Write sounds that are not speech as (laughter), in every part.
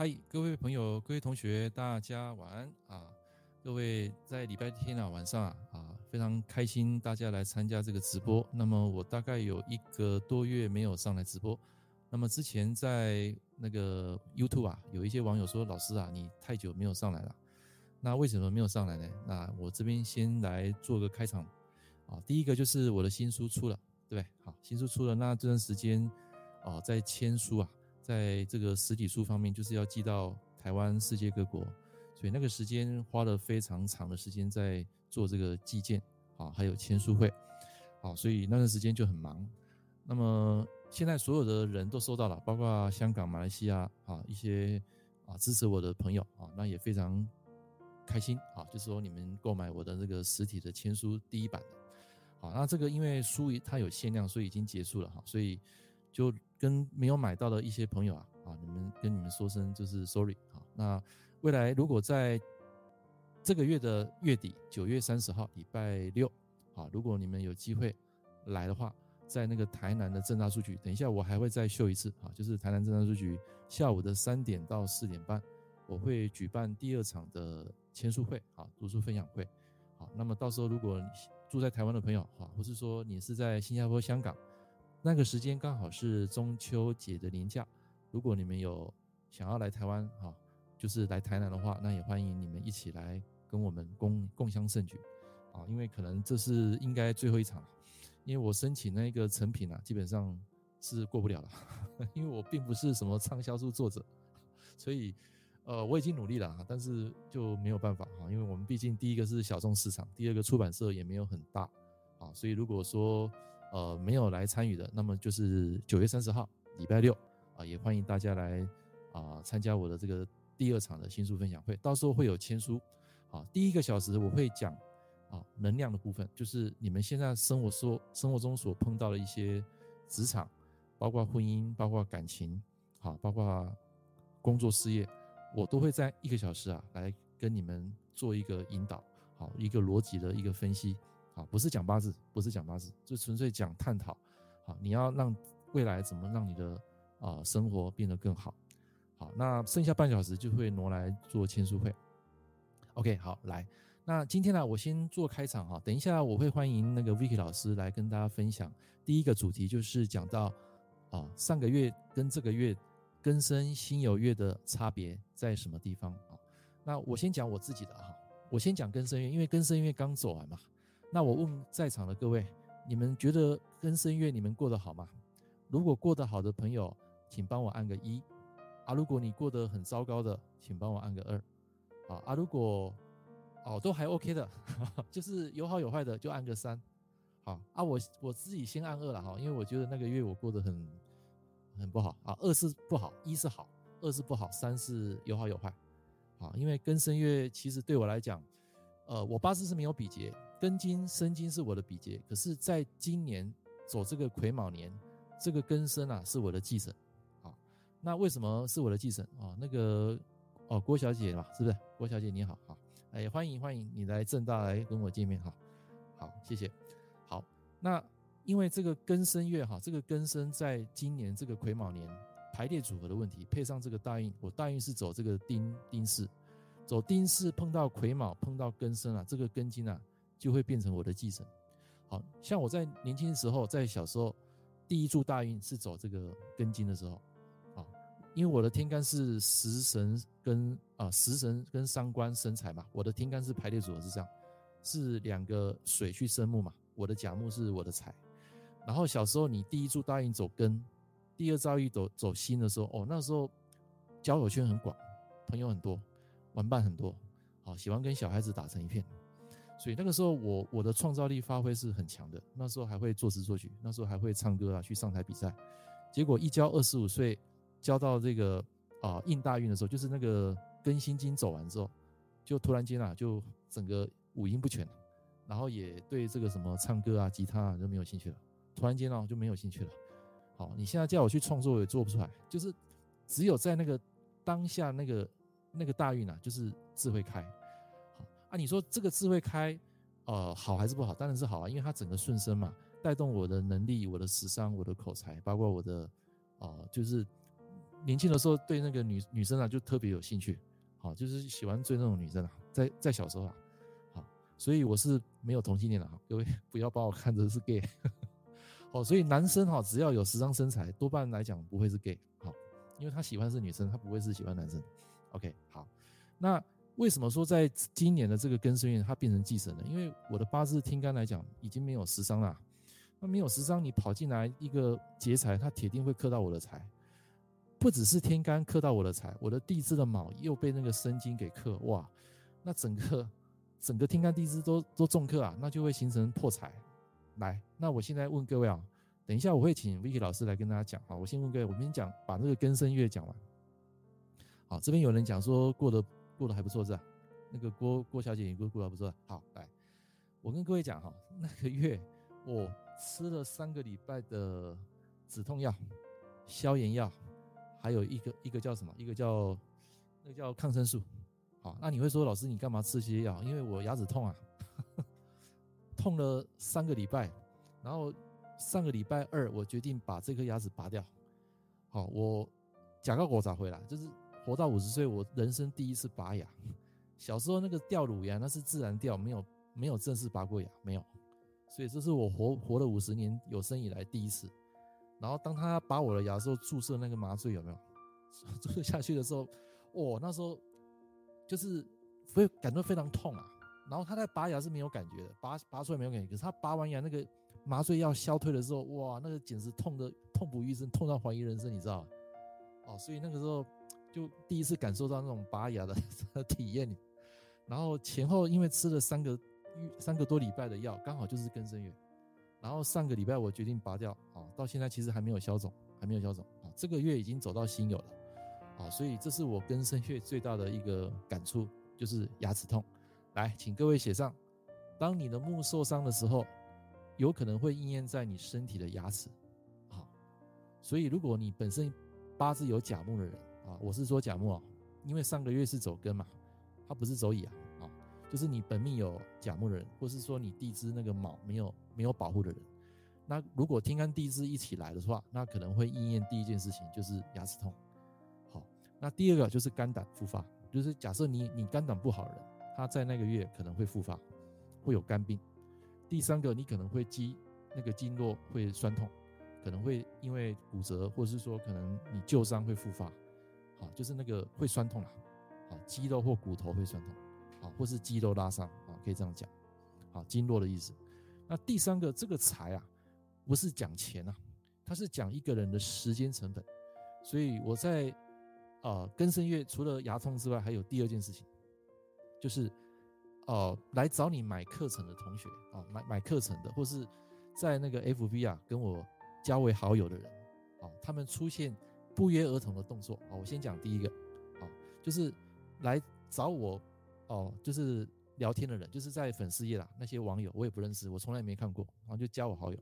嗨，各位朋友，各位同学，大家晚安啊！各位在礼拜天啊晚上啊啊，非常开心大家来参加这个直播。那么我大概有一个多月没有上来直播。那么之前在那个 YouTube 啊，有一些网友说：“老师啊，你太久没有上来了。”那为什么没有上来呢？那我这边先来做个开场啊。第一个就是我的新书出了，对不对？好，新书出了，那这段时间啊，在签书啊，在这个实体书方面，就是要寄到台湾、世界各国，所以那个时间花了非常长的时间在做这个寄件啊，还有签书会，好，所以那段时间就很忙。那么现在所有的人都收到了，包括香港、马来西亚啊一些啊支持我的朋友啊，那也非常开心啊，就是说你们购买我的这个实体的签书第一版的，好，那这个因为书它有限量，所以已经结束了哈，所以就跟没有买到的一些朋友啊啊，你们跟你们说声就是 sorry 啊。那未来如果在这个月的月底，九月三十号礼拜六啊，如果你们有机会来的话。在那个台南的政大书局，等一下我还会再秀一次啊，就是台南政大书局下午的三点到四点半，我会举办第二场的签书会啊，读书分享会，好，那么到时候如果你住在台湾的朋友哈，或是说你是在新加坡、香港，那个时间刚好是中秋节的连假，如果你们有想要来台湾哈，就是来台南的话，那也欢迎你们一起来跟我们共共襄盛举啊，因为可能这是应该最后一场。因为我申请那个成品啊，基本上是过不了了，(laughs) 因为我并不是什么畅销书作者，所以呃我已经努力了，但是就没有办法哈，因为我们毕竟第一个是小众市场，第二个出版社也没有很大啊，所以如果说呃没有来参与的，那么就是九月三十号礼拜六啊，也欢迎大家来啊参加我的这个第二场的新书分享会，到时候会有签书啊，第一个小时我会讲。啊，能量的部分就是你们现在生活说生活中所碰到的一些职场，包括婚姻，包括感情，好，包括工作事业，我都会在一个小时啊来跟你们做一个引导，好，一个逻辑的一个分析，啊，不是讲八字，不是讲八字，就纯粹讲探讨，好，你要让未来怎么让你的啊生活变得更好，好，那剩下半小时就会挪来做签书会，OK，好，来。那今天呢，我先做开场哈，等一下我会欢迎那个 Vicky 老师来跟大家分享。第一个主题就是讲到啊，上个月跟这个月庚申辛酉月的差别在什么地方啊？那我先讲我自己的哈，我先讲庚申月，因为庚申月刚走完嘛。那我问在场的各位，你们觉得庚申月你们过得好吗？如果过得好的朋友，请帮我按个一啊；如果你过得很糟糕的，请帮我按个二啊啊！如果哦，都还 OK 的，(laughs) 就是有好有坏的，就按个三，好啊，我我自己先按二了哈，因为我觉得那个月我过得很很不好啊，二是不好，一是好，二是不好，三是有好有坏，啊，因为庚申月其实对我来讲，呃，我八字是没有比劫，庚金申金是我的比劫，可是在今年走这个癸卯年，这个庚申啊是我的忌神，啊，那为什么是我的忌神啊？那个哦，郭小姐嘛，是不是？郭小姐你好，好。哎，欢迎欢迎你来正大来跟我见面哈，好，谢谢。好，那因为这个庚申月哈，这个庚申在今年这个癸卯年排列组合的问题，配上这个大运，我大运是走这个丁丁巳，走丁巳碰到癸卯碰到庚申啊，这个庚金啊就会变成我的忌神。好像我在年轻的时候，在小时候第一柱大运是走这个庚金的时候。啊因为我的天干是食神跟啊食神跟伤官生财嘛，我的天干是排列组合是这样，是两个水去生木嘛，我的甲木是我的财，然后小时候你第一柱大运走庚，第二造诣走走辛的时候，哦，那时候交友圈很广，朋友很多，玩伴很多，好喜欢跟小孩子打成一片，所以那个时候我我的创造力发挥是很强的，那时候还会作词作曲，那时候还会唱歌啊，去上台比赛，结果一交二十五岁。交到这个啊应大运的时候，就是那个更新经走完之后，就突然间啊，就整个五音不全，然后也对这个什么唱歌啊、吉他啊就没有兴趣了。突然间啊，就没有兴趣了。好，你现在叫我去创作，我也做不出来。就是只有在那个当下那个那个大运啊，就是智慧开。啊，你说这个智慧开，呃，好还是不好？当然是好啊，因为它整个顺身嘛，带动我的能力、我的时尚、我的口才，包括我的啊、呃，就是。年轻的时候对那个女女生啊就特别有兴趣，好，就是喜欢追那种女生啊，在在小时候啊，好，所以我是没有同性恋的哈，各位不要把我看成是 gay，(laughs) 好，所以男生哈只要有时尚身材，多半来讲不会是 gay，好，因为他喜欢是女生，他不会是喜欢男生，OK，好，那为什么说在今年的这个庚申月它变成忌神呢？因为我的八字天干来讲已经没有食伤了。那没有食伤，你跑进来一个劫财，它铁定会克到我的财。不只是天干克到我的财，我的地支的卯又被那个申金给克，哇！那整个整个天干地支都都重克啊，那就会形成破财。来，那我现在问各位啊，等一下我会请 Vicky 老师来跟大家讲啊。我先问各位，我先讲把这个庚申月讲完。好，这边有人讲说过得过得还不错是吧？那个郭郭小姐也过过得不错。好，来，我跟各位讲哈，那个月我。吃了三个礼拜的止痛药、消炎药，还有一个一个叫什么？一个叫那个叫抗生素。好，那你会说老师你干嘛吃这些药？因为我牙齿痛啊，(laughs) 痛了三个礼拜，然后上个礼拜二我决定把这颗牙齿拔掉。好，我假个我咋回来？就是活到五十岁，我人生第一次拔牙。小时候那个掉乳牙那是自然掉，没有没有正式拔过牙，没有。所以这是我活活了五十年有生以来第一次，然后当他拔我的牙时候，注射那个麻醉有没有？(laughs) 注射下去的时候，哦，那时候就是会感觉非常痛啊。然后他在拔牙是没有感觉的，拔拔出来没有感觉，可是他拔完牙那个麻醉药消退的时候，哇，那个简直痛得痛不欲生，痛到怀疑人生，你知道吗？哦，所以那个时候就第一次感受到那种拔牙 (laughs) 的体验。然后前后因为吃了三个。三个多礼拜的药，刚好就是根生月，然后上个礼拜我决定拔掉，啊，到现在其实还没有消肿，还没有消肿，啊，这个月已经走到辛酉了，啊，所以这是我根生月最大的一个感触，就是牙齿痛。来，请各位写上，当你的木受伤的时候，有可能会应验在你身体的牙齿，好，所以如果你本身八字有甲木的人，啊，我是说甲木啊，因为上个月是走庚嘛，它不是走乙啊。就是你本命有甲木人，或是说你地支那个卯没有没有保护的人，那如果天干地支一起来的话，那可能会应验第一件事情就是牙齿痛。好，那第二个就是肝胆复发，就是假设你你肝胆不好的人，他在那个月可能会复发，会有肝病。第三个，你可能会肌那个经络会酸痛，可能会因为骨折，或是说可能你旧伤会复发。好，就是那个会酸痛啦，好，肌肉或骨头会酸痛。好，或是肌肉拉伤啊，可以这样讲。好，经络的意思。那第三个，这个财啊，不是讲钱啊，它是讲一个人的时间成本。所以我在呃庚申月除了牙痛之外，还有第二件事情，就是呃来找你买课程的同学啊，买买课程的，或是在那个 FB 啊跟我加为好友的人啊，他们出现不约而同的动作啊。我先讲第一个啊，就是来找我。哦，就是聊天的人，就是在粉丝页啦，那些网友我也不认识，我从来没看过，然后就加我好友，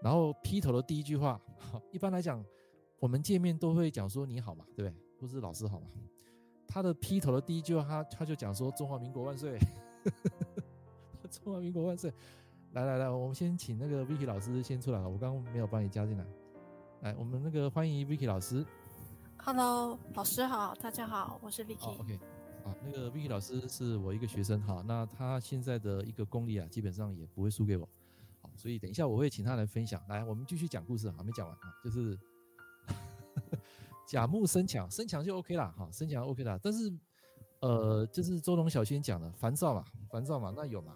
然后劈头的第一句话，(laughs) 一般来讲，我们见面都会讲说你好嘛，对不对？或是老师好嘛。他的劈头的第一句话，他他就讲说中华民国万岁，(laughs) 中华民国万岁。来来来，我们先请那个 Vicky 老师先出来，我刚刚没有帮你加进来。来，我们那个欢迎 Vicky 老师。Hello，老师好，大家好，我是 Vicky。Oh, OK。啊，那个 Vicky 老师是我一个学生哈，那他现在的一个功力啊，基本上也不会输给我，好，所以等一下我会请他来分享。来，我们继续讲故事，还没讲完啊，就是 (laughs) 甲木生强，生强就 OK 啦，哈，生强 OK 啦。但是，呃，就是周龙小仙讲的烦躁嘛，烦躁嘛，那有嘛，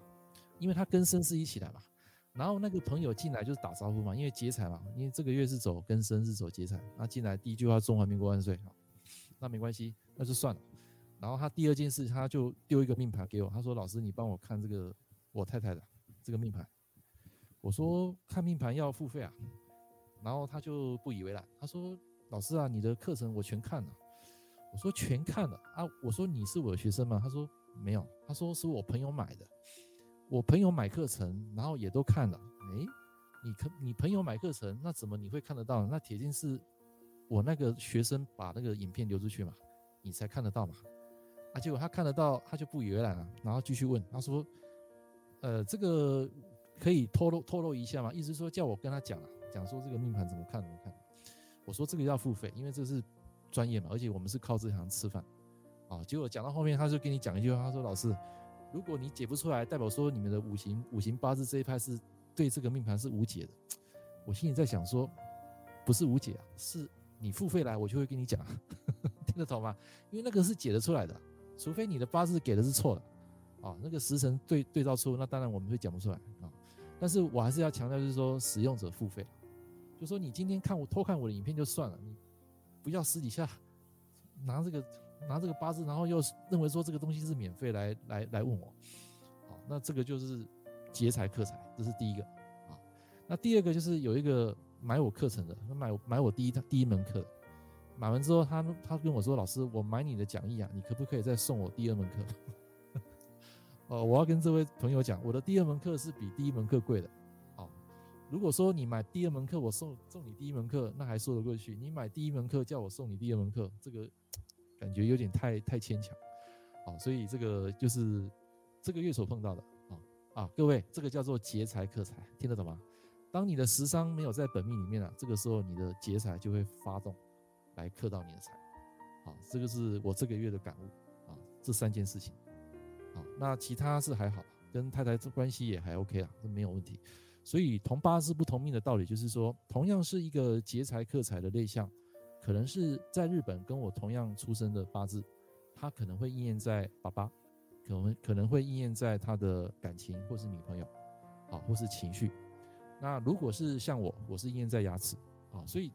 因为他跟申是一起来嘛，然后那个朋友进来就是打招呼嘛，因为劫财嘛，因为这个月是走跟申是走劫财，那进来第一句话中华民国万岁，好，那没关系，那就算了。然后他第二件事，他就丢一个命盘给我，他说：“老师，你帮我看这个我太太的这个命盘。”我说：“看命盘要付费啊。”然后他就不以为然，他说：“老师啊，你的课程我全看了。”我说：“全看了啊？”我说：“你是我的学生吗？”他说：“没有。”他说：“是我朋友买的，我朋友买课程，然后也都看了。”诶，你可你朋友买课程，那怎么你会看得到？那铁定是我那个学生把那个影片流出去嘛，你才看得到嘛。啊，结果他看得到，他就不以为然了，然后继续问，他说：“呃，这个可以透露透露一下吗？意思说叫我跟他讲啊，讲说这个命盘怎么看怎么看。”我说这个要付费，因为这是专业嘛，而且我们是靠这行吃饭。啊，结果讲到后面，他就跟你讲一句话，他说：“老师，如果你解不出来，代表说你们的五行五行八字这一派是对这个命盘是无解的。”我心里在想说，不是无解啊，是你付费来，我就会跟你讲，(laughs) 听得懂吗？因为那个是解得出来的，除非你的八字给的是错的，啊，那个时辰对对照错，那当然我们会讲不出来啊。但是我还是要强调，就是说使用者付费，就说你今天看我偷看我的影片就算了，你不要私底下拿这个。拿这个八字，然后又认为说这个东西是免费来来来问我，好，那这个就是劫财克财，这是第一个啊。那第二个就是有一个买我课程的，买买我第一第一门课，买完之后他他跟我说，老师，我买你的讲义啊，你可不可以再送我第二门课？(laughs) 哦，我要跟这位朋友讲，我的第二门课是比第一门课贵的。好，如果说你买第二门课，我送送你第一门课，那还说得过去。你买第一门课叫我送你第二门课，这个。感觉有点太太牵强，啊，所以这个就是这个月所碰到的啊啊，各位，这个叫做劫财克财，听得懂吗？当你的食伤没有在本命里面啊，这个时候你的劫财就会发动来克到你的财，啊，这个是我这个月的感悟啊，这三件事情，啊，那其他是还好，跟太太这关系也还 OK 啊，这没有问题。所以同八字不同命的道理就是说，同样是一个劫财克财的类象。可能是在日本跟我同样出生的八字，他可能会应验在爸爸，可能可能会应验在他的感情或是女朋友，啊，或是情绪。那如果是像我，我是应验在牙齿，啊，所以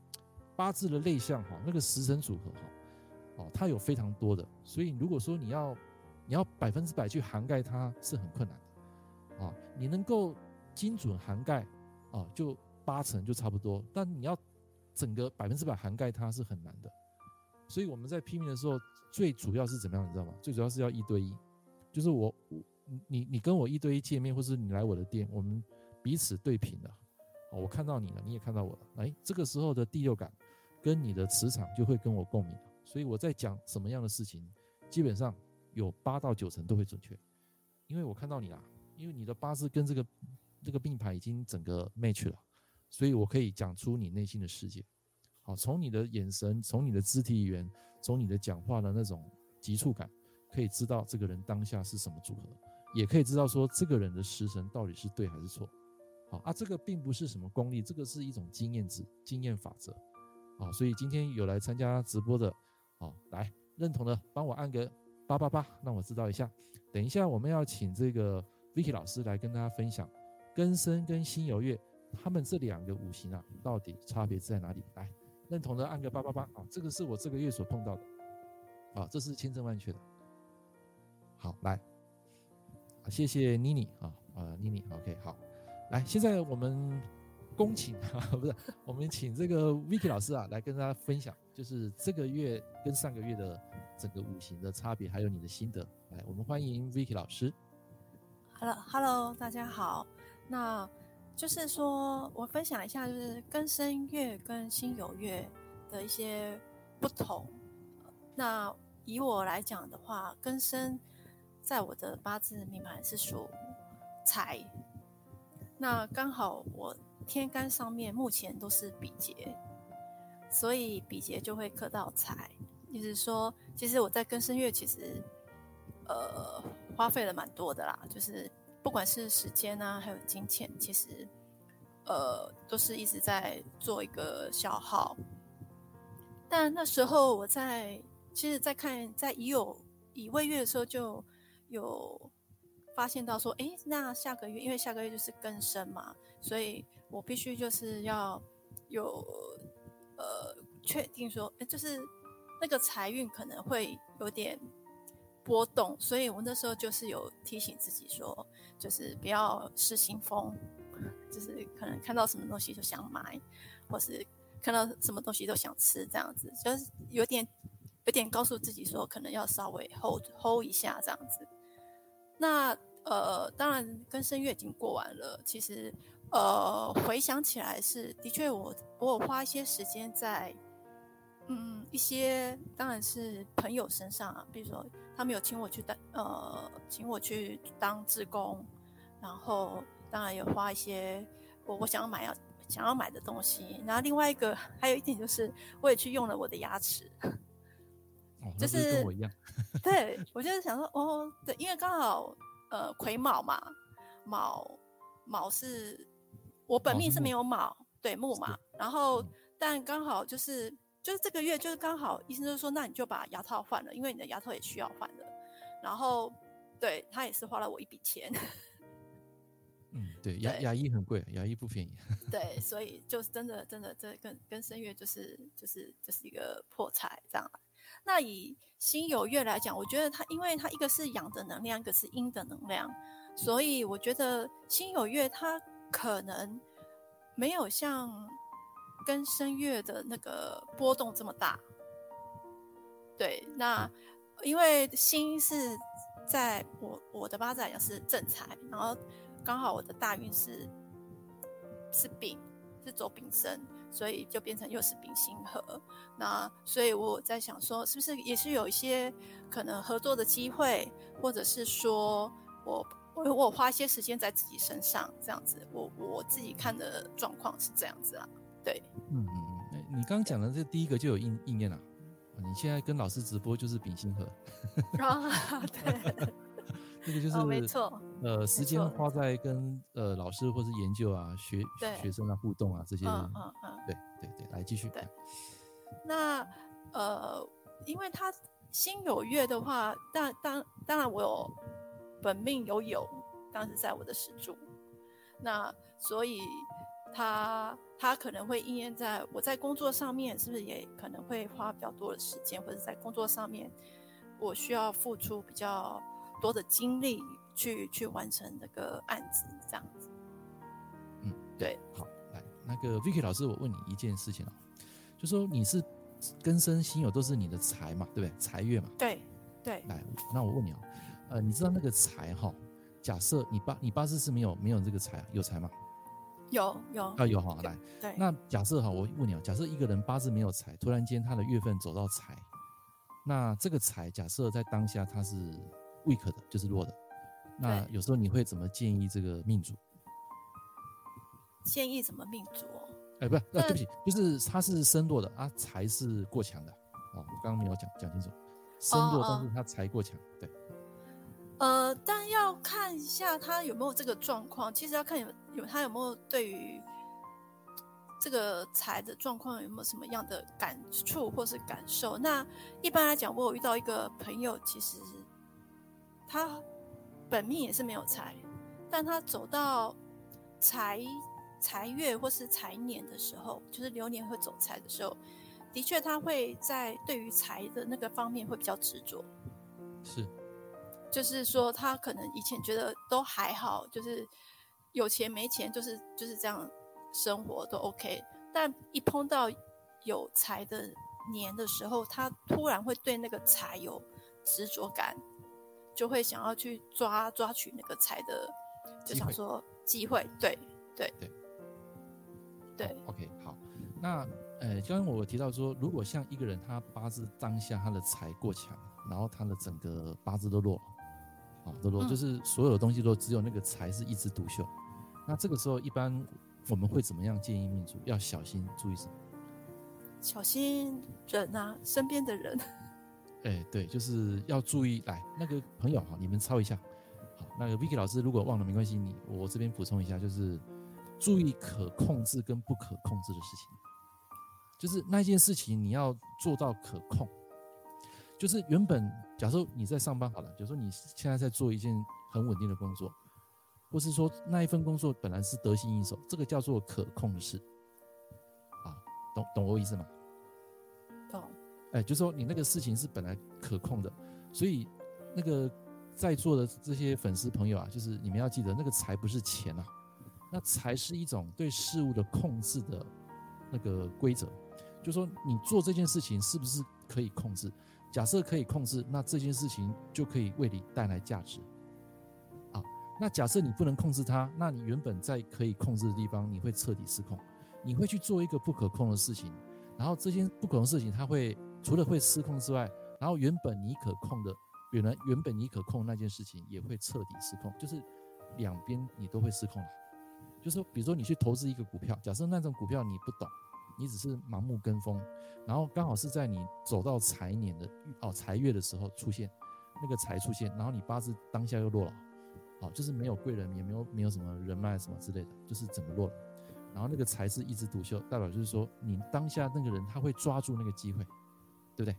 八字的类象哈，那个时辰组合哈，哦，它有非常多的。所以如果说你要你要百分之百去涵盖它是很困难的，啊，你能够精准涵盖，啊，就八成就差不多，但你要。整个百分之百涵盖它是很难的，所以我们在批命的时候，最主要是怎么样，你知道吗？最主要是要一对一，就是我，你你跟我一对一见面，或是你来我的店，我们彼此对平了，我看到你了，你也看到我了，哎，这个时候的第六感跟你的磁场就会跟我共鸣，所以我在讲什么样的事情，基本上有八到九成都会准确，因为我看到你了，因为你的八字跟这个这个命盘已经整个 match 了。所以我可以讲出你内心的世界，好，从你的眼神，从你的肢体语言，从你的讲话的那种急促感，可以知道这个人当下是什么组合，也可以知道说这个人的时辰到底是对还是错，好啊，这个并不是什么功力，这个是一种经验值、经验法则，好，所以今天有来参加直播的，好，来认同的帮我按个八八八，让我知道一下。等一下我们要请这个 Vicky 老师来跟大家分享根深跟辛酉月。他们这两个五行啊，到底差别在哪里？来，认同的按个八八八啊！这个是我这个月所碰到的，啊，这是千真万确的。好，来，谢谢妮妮啊啊，妮妮，OK，好，来，现在我们恭请啊，不是，我们请这个 Vicky 老师啊，来跟大家分享，就是这个月跟上个月的整个五行的差别，还有你的心得。来，我们欢迎 Vicky 老师。Hello，Hello，大家好，那。就是说，我分享一下，就是庚申月跟辛酉月的一些不同。那以我来讲的话，庚申在我的八字命盘是属财，那刚好我天干上面目前都是比劫，所以比劫就会克到财。就是说，其实我在庚申月其实呃花费了蛮多的啦，就是。不管是时间啊，还有金钱，其实，呃，都是一直在做一个消耗。但那时候我在，其实，在看在已有已未月的时候，就有发现到说，哎，那下个月，因为下个月就是庚申嘛，所以我必须就是要有，呃，确定说，哎，就是那个财运可能会有点。波动，所以我那时候就是有提醒自己说，就是不要失心疯，就是可能看到什么东西就想买，或是看到什么东西都想吃，这样子，就是有点有点告诉自己说，可能要稍微 hold hold 一下这样子。那呃，当然庚申月已经过完了，其实呃，回想起来是的确我我有花一些时间在。嗯，一些当然是朋友身上啊，比如说他们有请我去当呃，请我去当志工，然后当然有花一些我我想要买要想要买的东西。然后另外一个还有一点就是，我也去用了我的牙齿，哦、就是跟我一样。对，我就是想说，哦，对，因为刚好呃癸卯嘛，卯卯是我本命是没有卯，对木嘛，然后、嗯、但刚好就是就是这个月就是刚好医生就说，那你就把牙套换了，因为你的牙套也需要换了。然后对他也是花了我一笔钱。嗯，对，牙牙医很贵，牙医不便宜。(laughs) 对，所以就是真的，真的，这跟跟声乐就是就是就是一个破财这样。那以心有月来讲，我觉得它，因为它一个是阳的能量，一个是阴的能量，所以我觉得心有月它可能没有像跟声乐的那个波动这么大。对，那因为星是在我我的八字来讲是正财，然后。刚好我的大运是是丙，是走丙申，所以就变成又是丙辛合。那所以我在想说，是不是也是有一些可能合作的机会，或者是说我我我花一些时间在自己身上，这样子，我我自己看的状况是这样子啊。对，嗯嗯嗯，你刚刚讲的这第一个就有应应验了。你现在跟老师直播就是丙辛合。啊，对。(laughs) 这个就是、哦、没错，呃，时间花在跟呃老师或是研究啊、学学生啊互动啊这些，嗯嗯嗯，对对对，来继续。对，那呃，因为他心有月的话，但当当然我有本命有酉，当时在我的石柱，那所以他他可能会应验在我在工作上面，是不是也可能会花比较多的时间，或者在工作上面我需要付出比较。多的精力去去完成那个案子，这样子。嗯，对，好，来，那个 Vicky 老师，我问你一件事情啊，就说你是庚申辛酉都是你的财嘛，对不对？财月嘛。对对。来，那我问你啊，呃，你知道那个财哈？假设你八你八字是没有没有这个财，有财吗？有有啊有哈，来，对。那假设哈，我问你啊，假设一个人八字没有财，突然间他的月份走到财，那这个财假设在当下他是。weak 的，就是弱的。那有时候你会怎么建议这个命主？建议怎么命主？哎，不是，啊，对不起，就是他是身弱的啊，财是过强的。哦，我刚刚没有讲讲清楚，身弱，但是他财过强，对。呃，但要看一下他有没有这个状况。其实要看有有他有没有对于这个财的状况有没有什么样的感触或是感受。那一般来讲，我有遇到一个朋友，其实。他本命也是没有财，但他走到财财月或是财年的时候，就是流年会走财的时候，的确他会在对于财的那个方面会比较执着。是，就是说他可能以前觉得都还好，就是有钱没钱就是就是这样生活都 OK，但一碰到有财的年的时候，他突然会对那个财有执着感。就会想要去抓抓取那个财的，就想说机会，对对对对。OK，好，那呃，刚刚我提到说，如果像一个人他八字当下他的财过强，然后他的整个八字都弱，啊，都多，就是所有的东西都只有那个财是一枝独秀，那这个时候一般我们会怎么样建议命主要小心注意什么？小心人啊，身边的人。(laughs) 哎、欸，对，就是要注意。来，那个朋友哈，你们抄一下。好，那个 Vicky 老师如果忘了没关系，你我这边补充一下，就是注意可控制跟不可控制的事情。就是那件事情你要做到可控。就是原本假设你在上班好了，假如说你现在在做一件很稳定的工作，或是说那一份工作本来是得心应手，这个叫做可控的事。啊，懂懂我意思吗？懂哎，就是说你那个事情是本来可控的，所以那个在座的这些粉丝朋友啊，就是你们要记得，那个财不是钱啊，那财是一种对事物的控制的那个规则。就是说你做这件事情是不是可以控制？假设可以控制，那这件事情就可以为你带来价值。啊，那假设你不能控制它，那你原本在可以控制的地方，你会彻底失控，你会去做一个不可控的事情，然后这件不可控的事情它会。除了会失控之外，然后原本你可控的，原来原本你可控那件事情也会彻底失控，就是两边你都会失控了。就是说，比如说你去投资一个股票，假设那种股票你不懂，你只是盲目跟风，然后刚好是在你走到财年的哦财月的时候出现那个财出现，然后你八字当下又落了，哦，就是没有贵人，也没有没有什么人脉什么之类的，就是整个落了。然后那个财是一枝独秀，代表就是说你当下那个人他会抓住那个机会，对不对？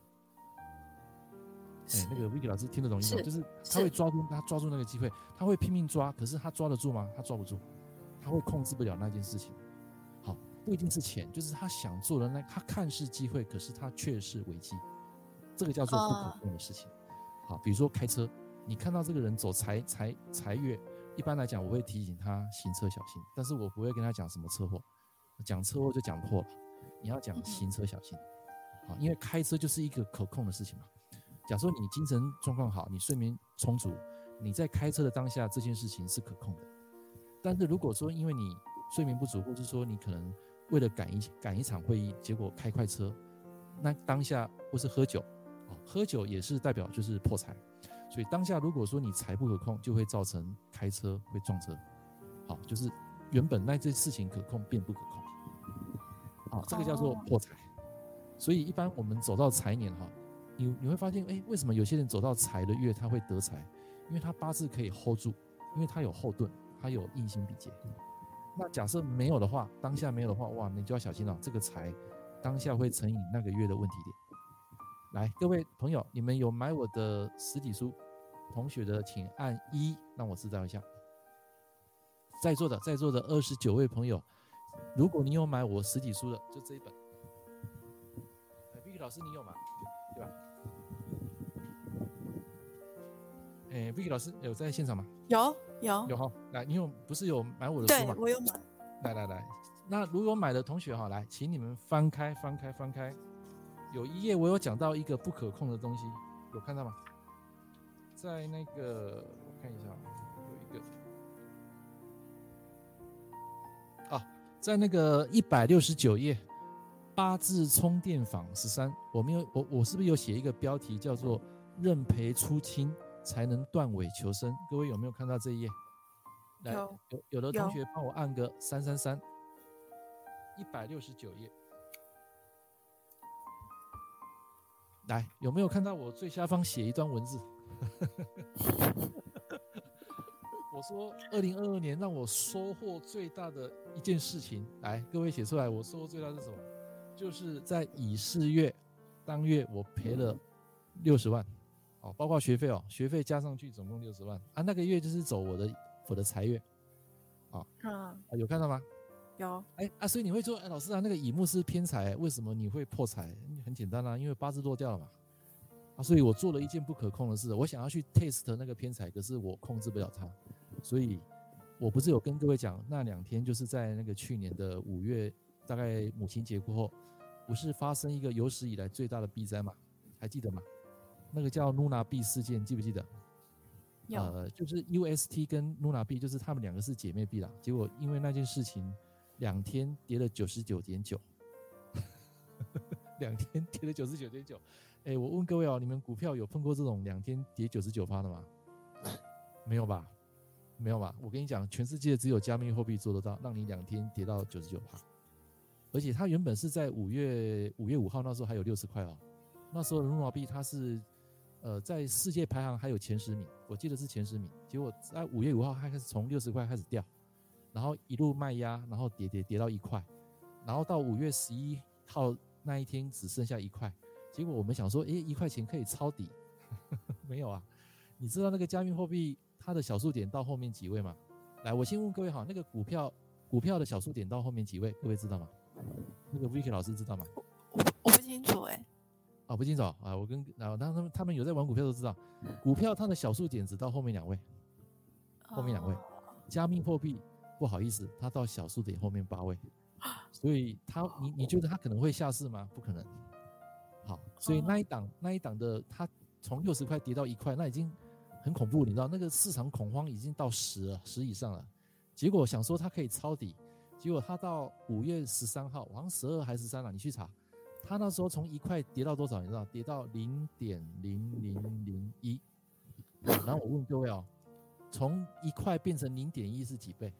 哎，那个 Vicky 老师听得懂意思吗？就是他会抓住他抓住那个机会，他会拼命抓，可是他抓得住吗？他抓不住，他会控制不了那件事情。好，不一定是钱，就是他想做的那，他看似机会，可是他却是危机，这个叫做不可控的事情。好，比如说开车，你看到这个人走财财财月，一般来讲我会提醒他行车小心，但是我不会跟他讲什么车祸，讲车祸就讲破了，你要讲行车小心。好，因为开车就是一个可控的事情嘛。假如说你精神状况好，你睡眠充足，你在开车的当下这件事情是可控的。但是如果说因为你睡眠不足，或者说你可能为了赶一赶一场会议，结果开快车，那当下或是喝酒，喝酒也是代表就是破财。所以当下如果说你财不可控，就会造成开车会撞车。好，就是原本那件事情可控变不可控。啊，这个叫做破财。所以一般我们走到财年哈。你你会发现，哎，为什么有些人走到财的月他会得财？因为他八字可以 hold 住，因为他有后盾，他有印星比劫。那假设没有的话，当下没有的话，哇，你就要小心了，这个财当下会成你那个月的问题点。来，各位朋友，你们有买我的实体书？同学的请按一，让我知道一下。在座的在座的二十九位朋友，如果你有买我实体书的，就这一本。哎，Vicky 老师，你有吗？对吧？哎，Vicky 老师有在现场吗？有有有哈，来，你有不是有买我的书吗？对，我有买。来来来，那如果买的同学哈，来，请你们翻开翻开翻开，有一页我有讲到一个不可控的东西，有看到吗？在那个我看一下，有一个啊，在那个一百六十九页八字充电坊十三，我们有我我是不是有写一个标题叫做认赔出清？才能断尾求生。各位有没有看到这一页？来，有有，有的同学帮我按个三三三，一百六十九页。来，有没有看到我最下方写一段文字？(laughs) 我说，二零二二年让我收获最大的一件事情，来，各位写出来。我收获最大是什么？就是在乙巳月当月，我赔了六十万。哦，包括学费哦，学费加上去总共六十万啊。那个月就是走我的我的财月，啊，啊，有看到吗？有。哎啊，所以你会说，哎，老师啊，那个乙木是偏财，为什么你会破财？很简单啊，因为八字落掉了嘛。啊，所以我做了一件不可控的事，我想要去 test 那个偏财，可是我控制不了它。所以，我不是有跟各位讲，那两天就是在那个去年的五月，大概母亲节过后，不是发生一个有史以来最大的避灾嘛？还记得吗？那个叫 Luna B 事件，记不记得？有。呃，就是 UST 跟 Luna B，就是他们两个是姐妹币啦。结果因为那件事情，两天跌了九十九点九，(laughs) 两天跌了九十九点九。哎，我问各位哦，你们股票有碰过这种两天跌九十九趴的吗？没有吧？没有吧？我跟你讲，全世界只有加密货币做得到，让你两天跌到九十九趴。而且它原本是在五月五月五号那时候还有六十块哦，那时候 Luna B 它是。呃，在世界排行还有前十名，我记得是前十名。结果在五月五号开始从六十块开始掉，然后一路卖压，然后跌跌跌到一块，然后到五月十一号那一天只剩下一块。结果我们想说，诶，一块钱可以抄底，(laughs) 没有啊？你知道那个加密货币它的小数点到后面几位吗？来，我先问各位哈，那个股票股票的小数点到后面几位？各位知道吗？那个 Vicky 老师知道吗？我我不清楚诶。啊，不清楚啊！我跟然后他们他们有在玩股票都知道，股票它的小数点只到后面两位，后面两位，加密货币不好意思，它到小数点后面八位，所以它你你觉得它可能会下市吗？不可能。好，所以那一档那一档的它从六十块跌到一块，那已经很恐怖，你知道那个市场恐慌已经到十了十以上了，结果想说它可以抄底，结果它到五月十三号，好像十二还是十三了，你去查。他那时候从一块跌到多少？你知道？跌到零点零零零一。然后我问各位哦，从一块变成零点一是几倍？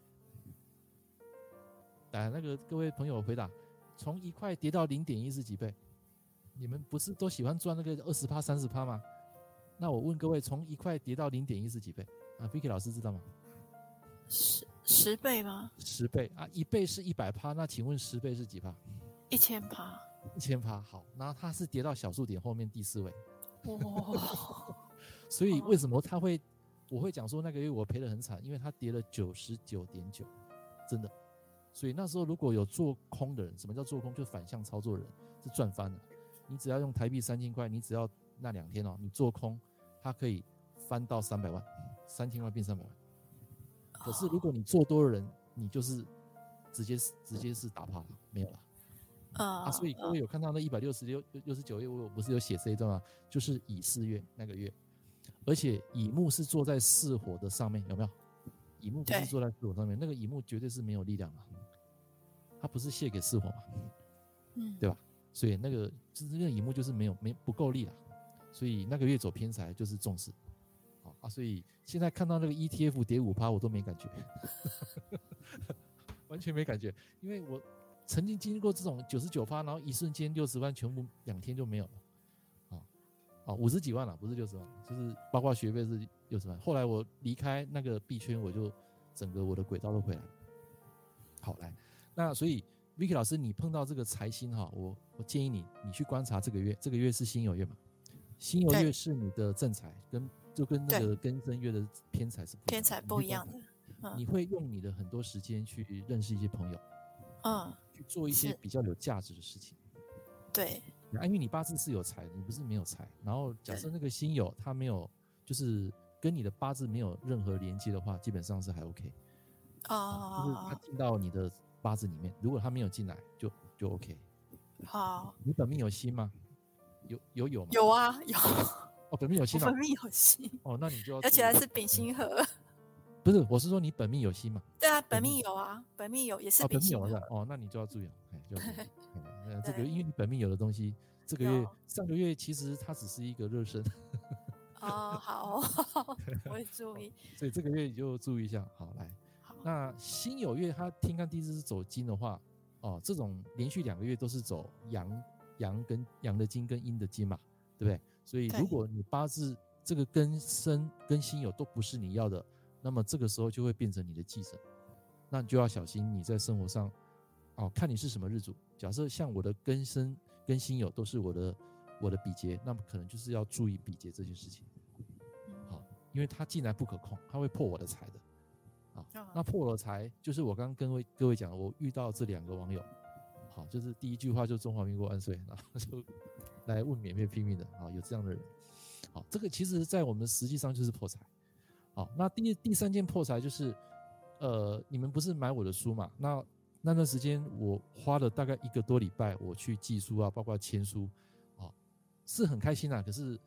来，那个各位朋友回答，从一块跌到零点一是几倍？你们不是都喜欢赚那个二十趴、三十趴吗？那我问各位，从一块跌到零点一是几倍？啊，Vicky 老师知道吗？十十倍吗？十倍啊，一倍是一百趴，那请问十倍是几趴？一千趴。一千趴，好，然后它是跌到小数点后面第四位。哇！(laughs) 所以为什么他会？我会讲说那个月我赔得很惨，因为它跌了九十九点九，真的。所以那时候如果有做空的人，什么叫做空？就反向操作的人是赚翻了。你只要用台币三千块，你只要那两天哦，你做空，它可以翻到三百万，三千万变三百万。可是如果你做多的人，你就是直接直接是打趴了，没有了。啊，所以各位有看到那一百六十六六十九页，我不是有写这一段吗？就是乙巳月那个月，而且乙木是坐在巳火的上面，有没有？乙木不是坐在巳火上面，那个乙木绝对是没有力量的，它不是泄给巳火嘛，嗯，(laughs) 对吧？所以那个就是那个乙木就是没有没不够力了，所以那个月走偏财就是重视，好啊，所以现在看到那个 ETF 跌五趴我都没感觉，(laughs) 完全没感觉，因为我。曾经经历过这种九十九趴，然后一瞬间六十万全部两天就没有了，啊啊五十几万了，不是六十万，就是包括学费是六十万。后来我离开那个币圈，我就整个我的轨道都回来了。好，来，那所以 Vicky 老师，你碰到这个财星哈，我我建议你，你去观察这个月，这个月是辛酉月嘛？辛酉月是你的正财，跟就跟那个庚申月的偏财是偏财不一样的。你会用你的很多时间去认识一些朋友，嗯。做一些比较有价值的事情，对，因为你八字是有财，你不是没有财。然后假设那个星友他没有，就是跟你的八字没有任何连接的话，基本上是还 OK。哦，就是他进到你的八字里面，如果他没有进来，就就 OK。好，你本命有心吗？有有有吗？有啊，有。哦，本命有心吗？本命有心。哦，那你就要，而且还是丙辛合。不是，我是说你本命有心嘛？本命有啊，本命有也是。哦，本命有是吧？哦，那你就要注意了，哎，就嗯，(laughs) 这个因为你本命有的东西，这个月上个月其实它只是一个热身。哦，好，(laughs) 我会 (laughs) 注意。所以这个月你就注意一下，好来。那辛酉月它天干地支是走金的话，哦，这种连续两个月都是走阳阳跟阳的金跟阴的金嘛，对不对？所以如果你八字这个跟生跟辛酉都不是你要的。那么这个时候就会变成你的忌神，那你就要小心你在生活上，哦，看你是什么日主。假设像我的根生跟辛酉都是我的我的比劫，那么可能就是要注意比劫这件事情。好，因为它进来不可控，它会破我的财的。好，那破了财就是我刚刚跟各位各位讲，我遇到这两个网友，好，就是第一句话就中华民国万岁，然后就 (laughs) 来问免费拼命的啊，有这样的人。好，这个其实在我们实际上就是破财。好，那第第三件破财就是，呃，你们不是买我的书嘛？那那段时间我花了大概一个多礼拜，我去寄书啊，包括签书，啊，是很开心啊。可是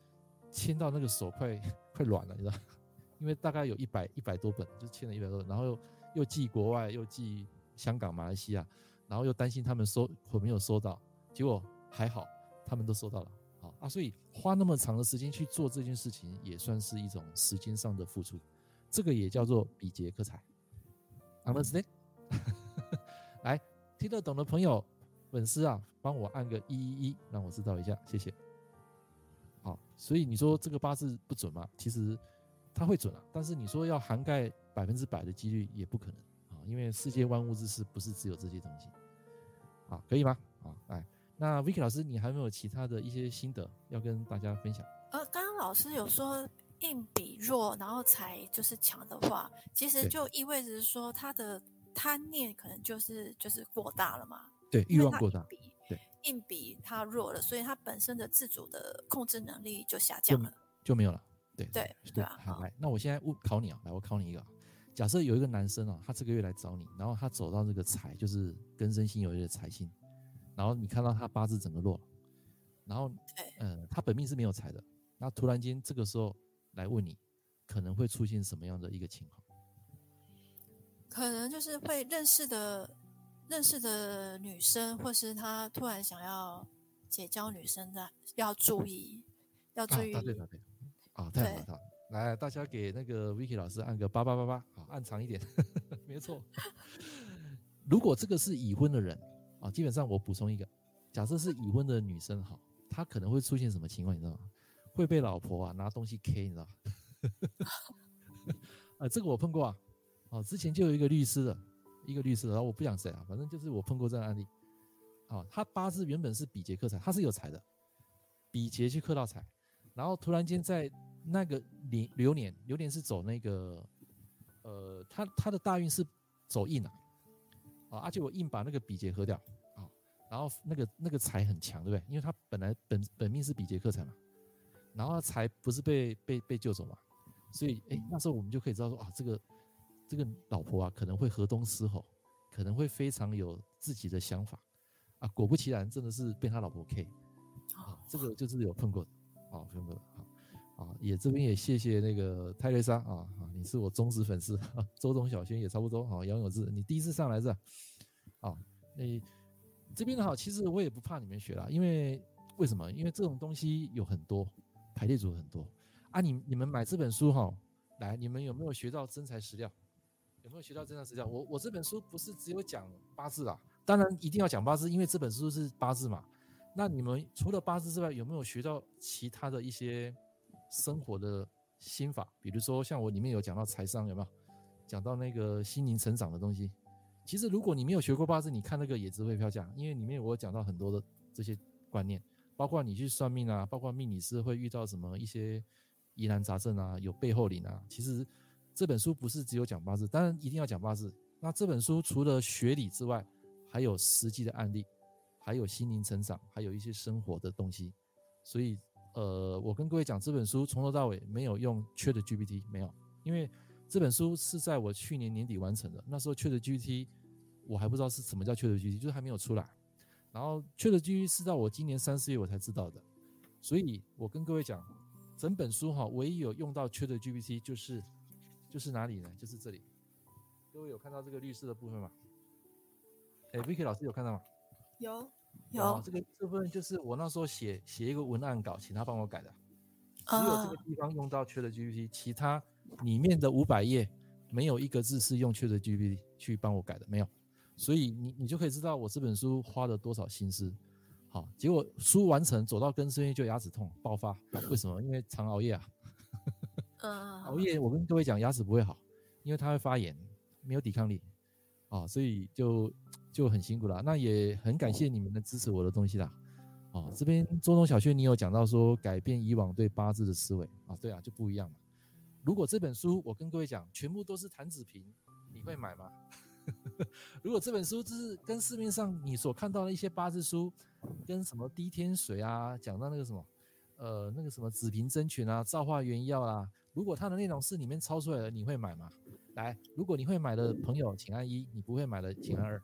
签到那个手快 (laughs) 快软了，你知道？(laughs) 因为大概有一百一百多本，就签了一百多本，然后又又寄国外，又寄香港、马来西亚，然后又担心他们收我没有收到，结果还好，他们都收到了。啊，所以花那么长的时间去做这件事情，也算是一种时间上的付出，这个也叫做比劫克财。Understand？(laughs) 来，听得懂的朋友、粉丝啊，帮我按个一一一，让我知道一下，谢谢。好，所以你说这个八字不准吗？其实它会准啊，但是你说要涵盖百分之百的几率也不可能啊，因为世界万物之事不是只有这些东西。好，可以吗？好，来。那 Vicky 老师，你还有没有其他的一些心得要跟大家分享？呃，刚刚老师有说印比弱，然后财就是强的话，其实就意味着说他的贪念可能就是就是过大了嘛。对，欲望过大。对，硬比他弱了，所以他本身的自主的控制能力就下降了，就，就没有了。对对对，对吧？好，来，那我现在问考你啊，来，我考你一个，假设有一个男生啊，他这个月来找你，然后他走到这个财，就是庚申辛酉月的财星。然后你看到他八字整个弱，然后，呃，他本命是没有财的，那突然间这个时候来问你，可能会出现什么样的一个情况？可能就是会认识的认识的女生，或是他突然想要结交女生的，要注意，要注意。答对啊，太好了，来，大家给那个 Vicky 老师按个八八八八，好，按长一点，(laughs) 没错。如果这个是已婚的人啊，基本上我补充一个，假设是已婚的女生哈，她可能会出现什么情况，你知道吗？会被老婆啊拿东西 K，你知道吗？啊，(laughs) 这个我碰过啊，哦，之前就有一个律师的，一个律师，然后我不讲谁啊，反正就是我碰过这样的案例。啊，他八字原本是比劫克财，他是有财的，比劫去克到财，然后突然间在那个流流年，流年是走那个，呃，他他的大运是走印啊，啊，而且我硬把那个比劫喝掉啊，然后那个那个财很强，对不对？因为他本来本本命是比劫克财嘛，然后才不是被被被救走嘛，所以哎，那时候我们就可以知道说啊，这个这个老婆啊可能会河东狮吼，可能会非常有自己的想法。啊，果不其然，真的是被他老婆 K，啊，这个就是有碰过的，啊，碰过的，好，啊，也这边也谢谢那个泰瑞莎啊，啊，你是我忠实粉丝，(laughs) 周董小轩也差不多，啊，杨永志，你第一次上来是吧？啊，你这边的话，其实我也不怕你们学啦，因为为什么？因为这种东西有很多排列组很多啊，你你们买这本书哈，来，你们有没有学到真材实料？有没有学到真材实料？我我这本书不是只有讲八字啦。当然一定要讲八字，因为这本书是八字嘛。那你们除了八字之外，有没有学到其他的一些生活的心法？比如说像我里面有讲到财商，有没有讲到那个心灵成长的东西？其实如果你没有学过八字，你看那个也值回票价，因为里面我讲到很多的这些观念，包括你去算命啊，包括命理师会遇到什么一些疑难杂症啊，有背后灵啊。其实这本书不是只有讲八字，当然一定要讲八字。那这本书除了学理之外，还有实际的案例，还有心灵成长，还有一些生活的东西。所以，呃，我跟各位讲，这本书从头到尾没有用 ChatGPT，没有，因为这本书是在我去年年底完成的。那时候 ChatGPT 我还不知道是什么叫 ChatGPT，就是还没有出来。然后 ChatGPT 是到我今年三四月我才知道的。所以我跟各位讲，整本书哈，唯一有用到 ChatGPT 就是就是哪里呢？就是这里。各位有看到这个绿色的部分吗？哎，Vicky 老师有看到吗？有，有。这个这部分就是我那时候写写一个文案稿，请他帮我改的。只有这个地方用到 ChatGPT，其他里面的五百页没有一个字是用 ChatGPT 去帮我改的，没有。所以你你就可以知道我这本书花了多少心思。好，结果书完成，走到更深夜就牙齿痛爆发，为什么？因为常熬夜啊。(laughs) 熬夜，我跟各位讲，牙齿不会好，因为它会发炎，没有抵抗力。啊，所以就。就很辛苦了，那也很感谢你们的支持我的东西啦。啊，这边周董小薛，你有讲到说改变以往对八字的思维啊，对啊，就不一样了。如果这本书我跟各位讲，全部都是弹子平，你会买吗？(laughs) 如果这本书就是跟市面上你所看到的一些八字书，跟什么滴天水啊，讲到那个什么，呃，那个什么紫平真诠啊，造化元药啊，如果它的内容是里面抄出来的，你会买吗？来，如果你会买的朋友，请按一；你不会买的，请按二。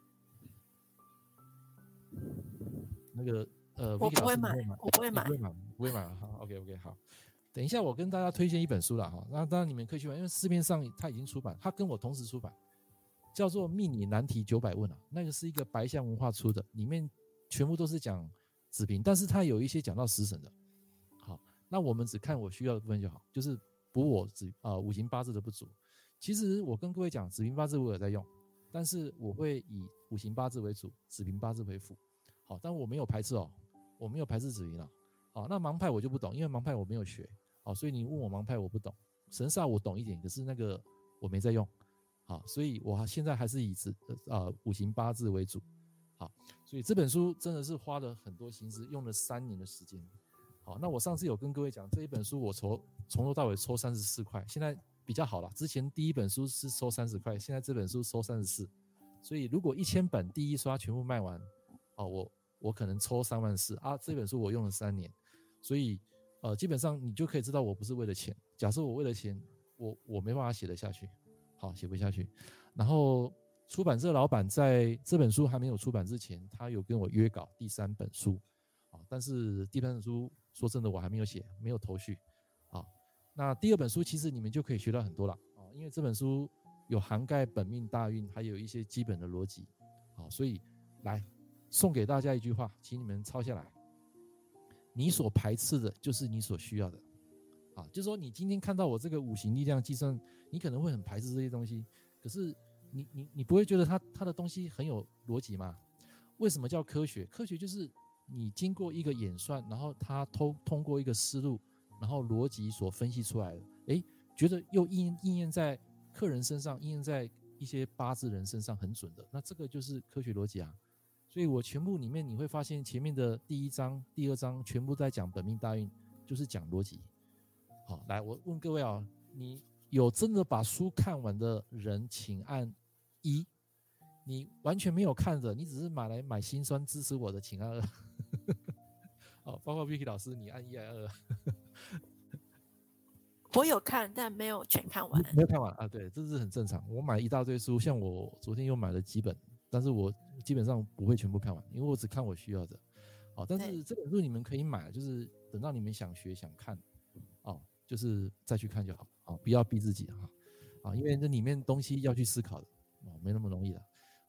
那个呃，我不会买，我不会买，不会买，不会买了哈。OK OK，好，等一下我跟大家推荐一本书了哈。那当然你们可以去买，因为市面上它已经出版，它跟我同时出版，叫做《命理难题九百问》啊。那个是一个白象文化出的，里面全部都是讲子平，但是它有一些讲到食神的。好，那我们只看我需要的部分就好，就是补我子啊、五行八字的不足。其实我跟各位讲，子平八字我有在用，但是我会以五行八字为主，子平八字为辅。好，但我没有排斥哦，我没有排斥子平了。好，那盲派我就不懂，因为盲派我没有学。好，所以你问我盲派我不懂，神煞我懂一点，可是那个我没在用。好，所以我现在还是以子呃五行八字为主。好，所以这本书真的是花了很多心思，用了三年的时间。好，那我上次有跟各位讲，这一本书我从从头到尾抽三十四块，现在比较好了。之前第一本书是抽三十块，现在这本书收三十四。所以如果一千本第一刷全部卖完，好，我。我可能抽三万四啊！这本书我用了三年，所以呃，基本上你就可以知道我不是为了钱。假设我为了钱，我我没办法写得下去，好，写不下去。然后出版社老板在这本书还没有出版之前，他有跟我约稿第三本书，啊，但是第三本书说真的我还没有写，没有头绪，啊，那第二本书其实你们就可以学到很多了，啊，因为这本书有涵盖本命大运，还有一些基本的逻辑，啊，所以来。送给大家一句话，请你们抄下来。你所排斥的，就是你所需要的。啊，就是说，你今天看到我这个五行力量计算，你可能会很排斥这些东西。可是，你你你不会觉得他他的东西很有逻辑吗？为什么叫科学？科学就是你经过一个演算，然后他通通过一个思路，然后逻辑所分析出来的，诶，觉得又应应验在客人身上，应验在一些八字人身上很准的，那这个就是科学逻辑啊。所以我全部里面你会发现，前面的第一章、第二章全部在讲本命大运，就是讲逻辑。好，来，我问各位啊，你有真的把书看完的人，请按一；你完全没有看的，你只是买来买心酸支持我的，请按二。(laughs) 哦，包括 Vicky 老师，你按一还二？(laughs) 我有看，但没有全看完。没有看完啊？对，这是很正常。我买一大堆书，像我昨天又买了几本，但是我基本上不会全部看完，因为我只看我需要的。好，但是这本书你们可以买，就是等到你们想学想看，哦，就是再去看就好，啊，不要逼自己哈，啊，因为这里面东西要去思考的，哦，没那么容易的。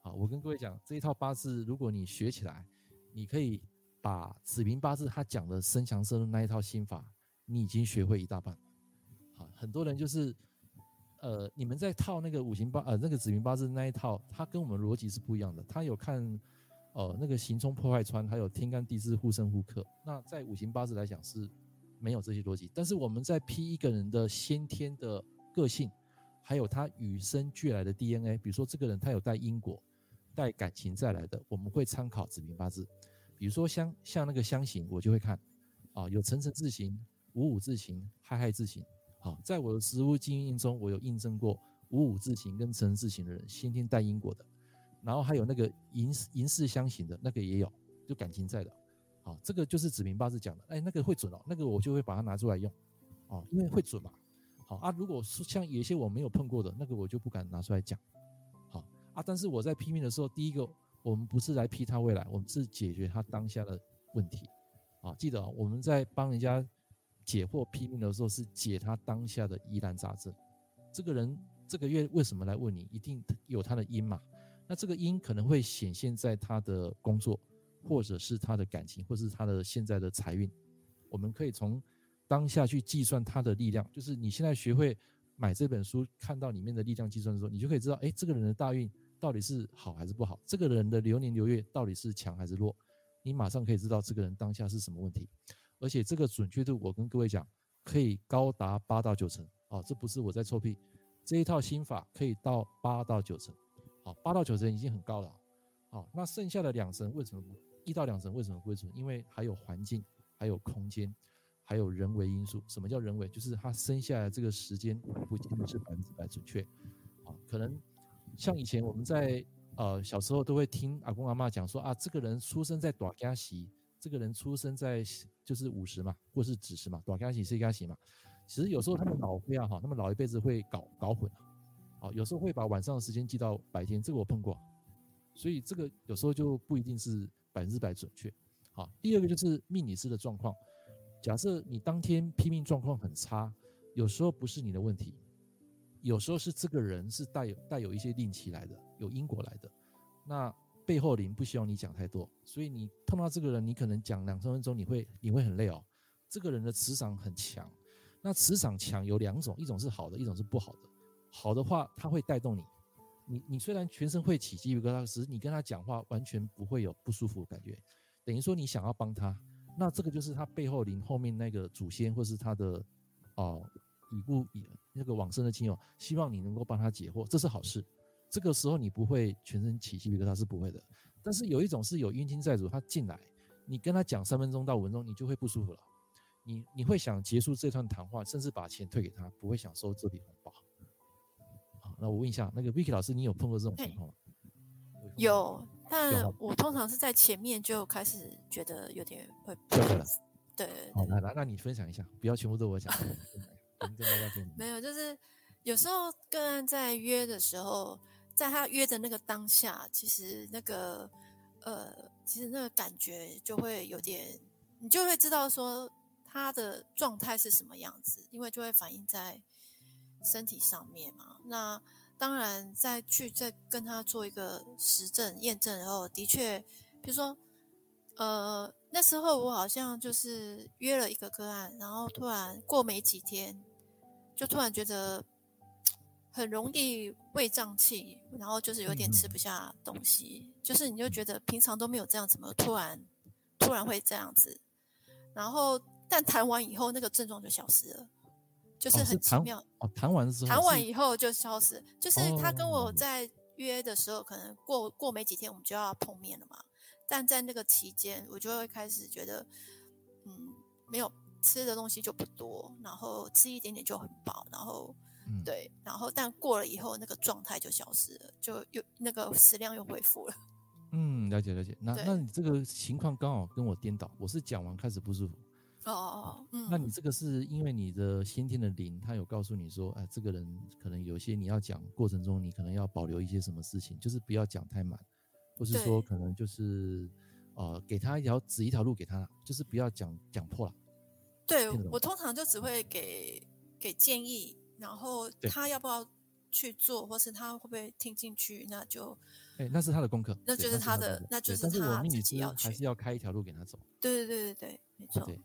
好，我跟各位讲，这一套八字，如果你学起来，你可以把子平八字他讲的身强身弱那一套心法，你已经学会一大半。很多人就是，呃，你们在套那个五行八呃那个子平八字那一套，它跟我们逻辑是不一样的。他有看，呃，那个刑冲破坏穿，还有天干地支互生互克。那在五行八字来讲是没有这些逻辑，但是我们在批一个人的先天的个性，还有他与生俱来的 DNA，比如说这个人他有带因果、带感情再来的，我们会参考子平八字。比如说像像那个相型，我就会看，啊，有辰辰字刑、午午字刑、亥亥字刑。好，在我的实务经验中，我有印证过五五字刑跟辰辰字刑的人先天带因果的，然后还有那个寅寅巳相型的那个也有，就感情在的。好，这个就是子平八字讲的，哎，那个会准哦，那个我就会把它拿出来用，哦，因为会准嘛。好啊，如果是像有些我没有碰过的那个，我就不敢拿出来讲。好啊，但是我在批命的时候，第一个我们不是来批他未来，我们是解决他当下的问题。啊，记得啊，我们在帮人家。解惑批命的时候是解他当下的疑难杂症。这个人这个月为什么来问你？一定有他的因嘛？那这个因可能会显现在他的工作，或者是他的感情，或者是他的现在的财运。我们可以从当下去计算他的力量。就是你现在学会买这本书，看到里面的力量计算的时候，你就可以知道，哎，这个人的大运到底是好还是不好？这个人的流年流月到底是强还是弱？你马上可以知道这个人当下是什么问题。而且这个准确度，我跟各位讲，可以高达八到九成啊！这不是我在臭屁，这一套心法可以到八到九成，好，八到九成已经很高了，好，那剩下的两成为什么不一到两成为什么不会准？因为还有环境，还有空间，还有人为因素。什么叫人为？就是他生下来这个时间不一定是百分之百准确，啊，可能像以前我们在呃小时候都会听阿公阿嬷讲说啊，这个人出生在短家时，这个人出生在。就是午时嘛，或是子时嘛，短干喜、细干喜嘛。其实有时候他们老会啊哈，他们老一辈子会搞搞混啊，好，有时候会把晚上的时间记到白天，这个我碰过，所以这个有时候就不一定是百分之百准确。好，第二个就是命理师的状况，假设你当天批命状况很差，有时候不是你的问题，有时候是这个人是带有带有一些令旗来的，有因果来的，那。背后灵不希望你讲太多，所以你碰到这个人，你可能讲两三分钟，你会你会很累哦。这个人的磁场很强，那磁场强有两种，一种是好的，一种是不好的。好的话，他会带动你，你你虽然全身会起鸡皮疙瘩，可是你跟他讲话完全不会有不舒服的感觉，等于说你想要帮他，那这个就是他背后灵后面那个祖先或是他的哦已故已那个往生的亲友，希望你能够帮他解惑，这是好事。这个时候你不会全身起鸡皮疙瘩，是不会的。但是有一种是有冤亲债主，他进来，你跟他讲三分钟到五分钟，你就会不舒服了。你你会想结束这段谈话，甚至把钱退给他，不会想收这笔红。那我问一下，那个 Vicky 老师，你有碰过这种情况吗？有，但我通常是在前面就开始觉得有点会。对了。对。好，来来，那你分享一下，不要全部都我讲。没有，就是有时候个案在约的时候。在他约的那个当下，其实那个呃，其实那个感觉就会有点，你就会知道说他的状态是什么样子，因为就会反映在身体上面嘛。那当然再去再跟他做一个实证验证，然后的确，比如说呃，那时候我好像就是约了一个个案，然后突然过没几天，就突然觉得。很容易胃胀气，然后就是有点吃不下东西，嗯、就是你就觉得平常都没有这样，怎么突然突然会这样子？然后但谈完以后，那个症状就消失了，就是很奇妙。哦，谈完之后，谈完以后就消失，就是他跟我在约的时候，可能过过没几天我们就要碰面了嘛。但在那个期间，我就会开始觉得，嗯，没有吃的东西就不多，然后吃一点点就很饱，然后。嗯、对，然后但过了以后，那个状态就消失了，就又那个食量又恢复了。(laughs) 嗯，了解了解。那那你这个情况刚好跟我颠倒，我是讲完开始不舒服。哦哦哦，嗯。那你这个是因为你的先天的灵，他有告诉你说，哎，这个人可能有些你要讲过程中，你可能要保留一些什么事情，就是不要讲太满，或是说可能就是呃，给他一条指一条路给他，就是不要讲讲破了。对，我通常就只会给给建议。然后他要不要去做，或是他会不会听进去，那就，哎，那是他的功课，那就是他的，那就是他自己要去。还是要开一条路给他走。对对对对对，没错。对，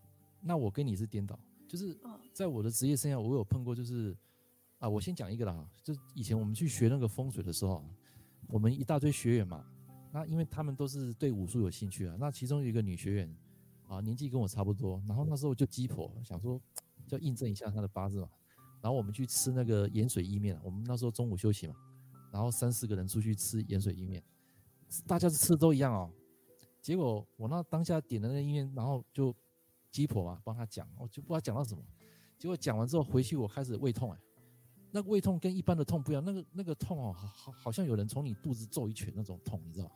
那我跟你是颠倒，就是在我的职业生涯，我有碰过，就是啊，我先讲一个啦，就以前我们去学那个风水的时候，我们一大堆学员嘛，那因为他们都是对武术有兴趣啊，那其中有一个女学员啊，年纪跟我差不多，然后那时候就鸡婆，想说就印证一下她的八字嘛。然后我们去吃那个盐水意面，我们那时候中午休息嘛，然后三四个人出去吃盐水意面，大家吃的都一样哦。结果我那当下点的那个意面，然后就鸡婆嘛帮他讲，我就不知道讲到什么。结果讲完之后回去，我开始胃痛哎，那个胃痛跟一般的痛不一样，那个那个痛哦，好好像有人从你肚子揍一拳那种痛，你知道吗？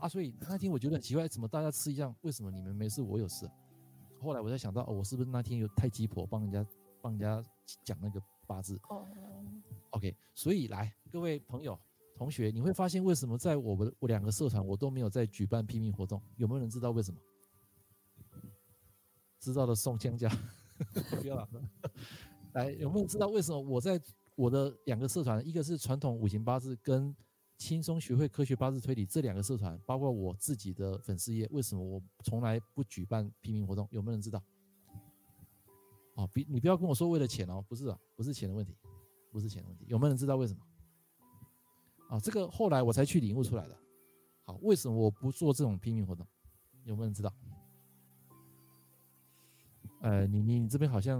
啊，所以那天我觉得很奇怪，怎么大家吃一样，为什么你们没事我有事？后来我才想到，哦，我是不是那天有太鸡婆帮人家？帮人家讲那个八字哦，OK，所以来各位朋友、同学，你会发现为什么在我们我两个社团我都没有在举办批命活动？有没有人知道为什么？知道的送江家，(laughs) 不要了。来，有没有人知道为什么我在我的两个社团，一个是传统五行八字跟轻松学会科学八字推理这两个社团，包括我自己的粉丝页，为什么我从来不举办批评活动？有没有人知道？哦，比你不要跟我说为了钱哦，不是啊，不是钱的问题，不是钱的问题，有没有人知道为什么？啊，这个后来我才去领悟出来的。好，为什么我不做这种批评活动？有没有人知道？呃，你你你这边好像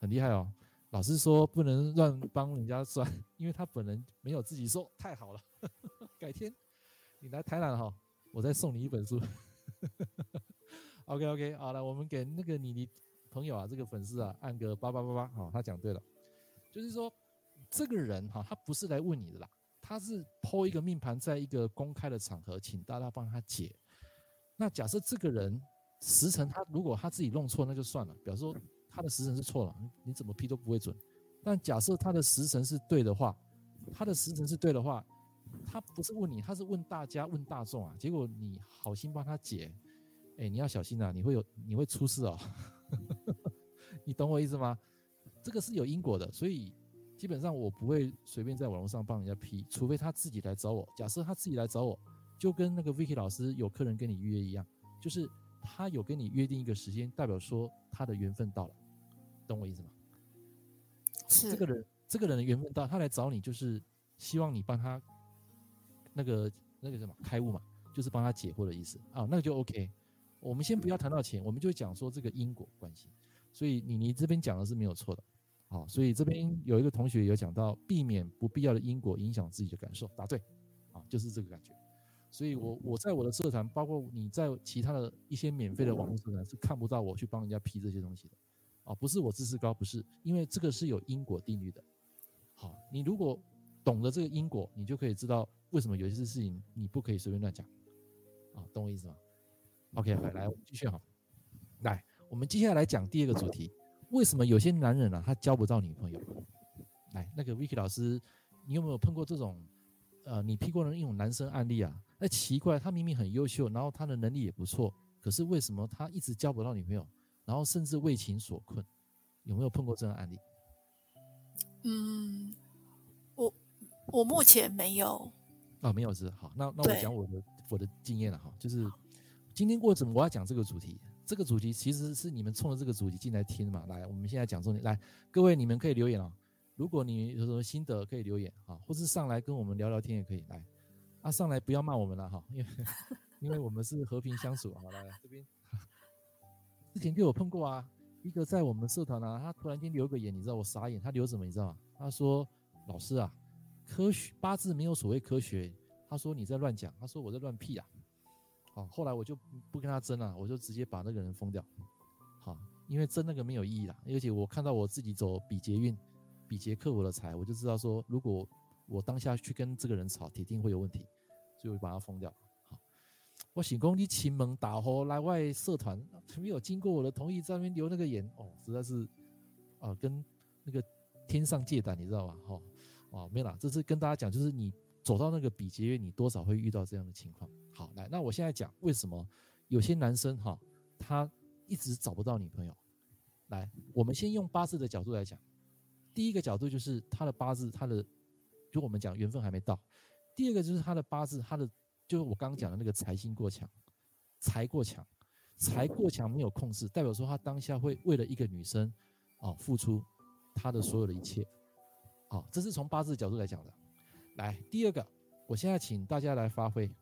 很厉害哦。老师说不能乱帮人家算，(laughs) 因为他本人没有自己说。太好了，改天你来台南哈，我再送你一本书。OK OK，好了，我们给那个你你。朋友啊，这个粉丝啊，按个八八八八，好，他讲对了，就是说这个人哈，他不是来问你的啦，他是抛一个命盘在一个公开的场合，请大家帮他解。那假设这个人时辰他如果他自己弄错，那就算了，比方说他的时辰是错了，你怎么批都不会准。但假设他的时辰是对的话，他的时辰是对的话，他不是问你，他是问大家，问大众啊。结果你好心帮他解，哎，你要小心啊，你会有你会出事哦。(laughs) 你懂我意思吗？这个是有因果的，所以基本上我不会随便在网络上帮人家批，除非他自己来找我。假设他自己来找我，就跟那个 Vicky 老师有客人跟你预约一样，就是他有跟你约定一个时间，代表说他的缘分到了，懂我意思吗？是这个人，这个人的缘分到，他来找你就是希望你帮他那个那个什么开悟嘛，就是帮他解惑的意思啊，那个就 OK。我们先不要谈到钱，我们就讲说这个因果关系。所以你你这边讲的是没有错的，好，所以这边有一个同学有讲到避免不必要的因果影响自己的感受，答对，啊，就是这个感觉。所以我我在我的社团，包括你在其他的一些免费的网络社团是看不到我去帮人家批这些东西的，啊，不是我知识高，不是，因为这个是有因果定律的。好，你如果懂得这个因果，你就可以知道为什么有些事情你不可以随便乱讲，啊，懂我意思吗？OK，来来，我们继续哈。来，我们接下来来讲第二个主题。为什么有些男人啊，他交不到女朋友？来，那个 Vicky 老师，你有没有碰过这种，呃，你批过的那种男生案例啊？那奇怪，他明明很优秀，然后他的能力也不错，可是为什么他一直交不到女朋友？然后甚至为情所困？有没有碰过这样的案例？嗯，我我目前没有。啊，没有是好。那那我讲我的我的经验了哈，就是。今天过程我要讲这个主题，这个主题其实是你们冲着这个主题进来听嘛。来，我们现在讲重点。来，各位你们可以留言哦。如果你有什么心得，可以留言啊，或是上来跟我们聊聊天也可以来。啊，上来不要骂我们了哈，因为因为我们是和平相处。好，来来这边，之前就有碰过啊，一个在我们社团啊，他突然间留个言，你知道我傻眼，他留什么你知道吗？他说：“老师啊，科学八字没有所谓科学。”他说你在乱讲，他说我在乱屁啊。好，后来我就不跟他争了，我就直接把那个人封掉。好，因为争那个没有意义啦，而且我看到我自己走比劫运。比劫克我的财，我就知道说，如果我当下去跟这个人吵，铁定会有问题，所以我把他封掉。好，我请功你请门打火来外社团，没有经过我的同意在那边留那个言，哦，实在是啊，跟那个天上借胆，你知道吗？哈，哦，没啦，这是跟大家讲，就是你走到那个比劫月，你多少会遇到这样的情况。好，来，那我现在讲为什么有些男生哈，他一直找不到女朋友。来，我们先用八字的角度来讲。第一个角度就是他的八字，他的就我们讲缘分还没到。第二个就是他的八字，他的就是我刚刚讲的那个财星过强，财过强，财过强没有控制，代表说他当下会为了一个女生啊付出他的所有的一切。好，这是从八字角度来讲的。来，第二个，我现在请大家来发挥。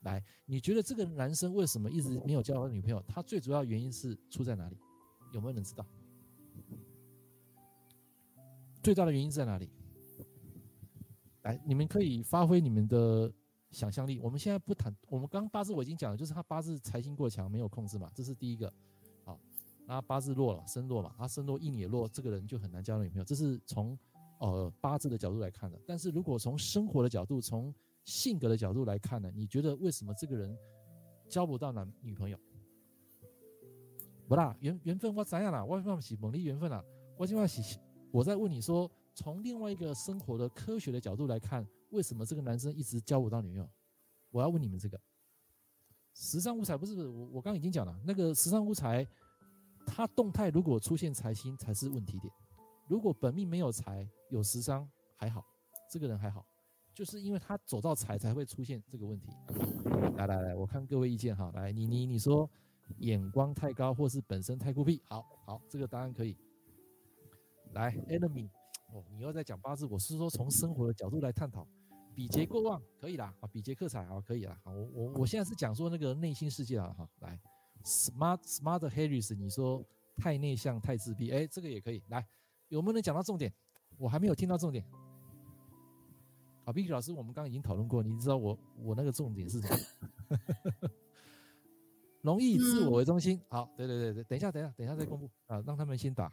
来，你觉得这个男生为什么一直没有交到女朋友？他最主要原因是出在哪里？有没有人知道？最大的原因在哪里？来，你们可以发挥你们的想象力。我们现在不谈，我们刚八字我已经讲了，就是他八字财星过强，没有控制嘛，这是第一个。好，那八字弱了，身弱嘛，他身弱印也弱，这个人就很难交到女朋友。这是从呃八字的角度来看的。但是如果从生活的角度，从性格的角度来看呢，你觉得为什么这个人交不到男女朋友？不啦，缘缘分我怎样啦？我放不起猛力缘分啦，我今晚洗。我在问你说，从另外一个生活的科学的角度来看，为什么这个男生一直交不到女友？我要问你们这个。时尚无财不是，我我刚刚已经讲了，那个时尚无财，他动态如果出现财星才是问题点。如果本命没有财，有时尚还好，这个人还好，就是因为他走到财才会出现这个问题。来来来，我看各位意见哈，来你你你说眼光太高，或是本身太孤僻，好好，这个答案可以。来，enemy，哦，你要在讲八字，我是说从生活的角度来探讨，比劫过旺可以啦，啊，比劫克财啊，可以啦，好，我我我现在是讲说那个内心世界啊，哈，来，smart smart Harris，你说太内向太自闭，哎，这个也可以，来，有没有人讲到重点？我还没有听到重点。啊，Vicky 老师，我们刚刚已经讨论过，你知道我我那个重点是什么？(laughs) 容易以自我为中心，好，对对对对，等一下，等一下，等一下再公布啊，让他们先打。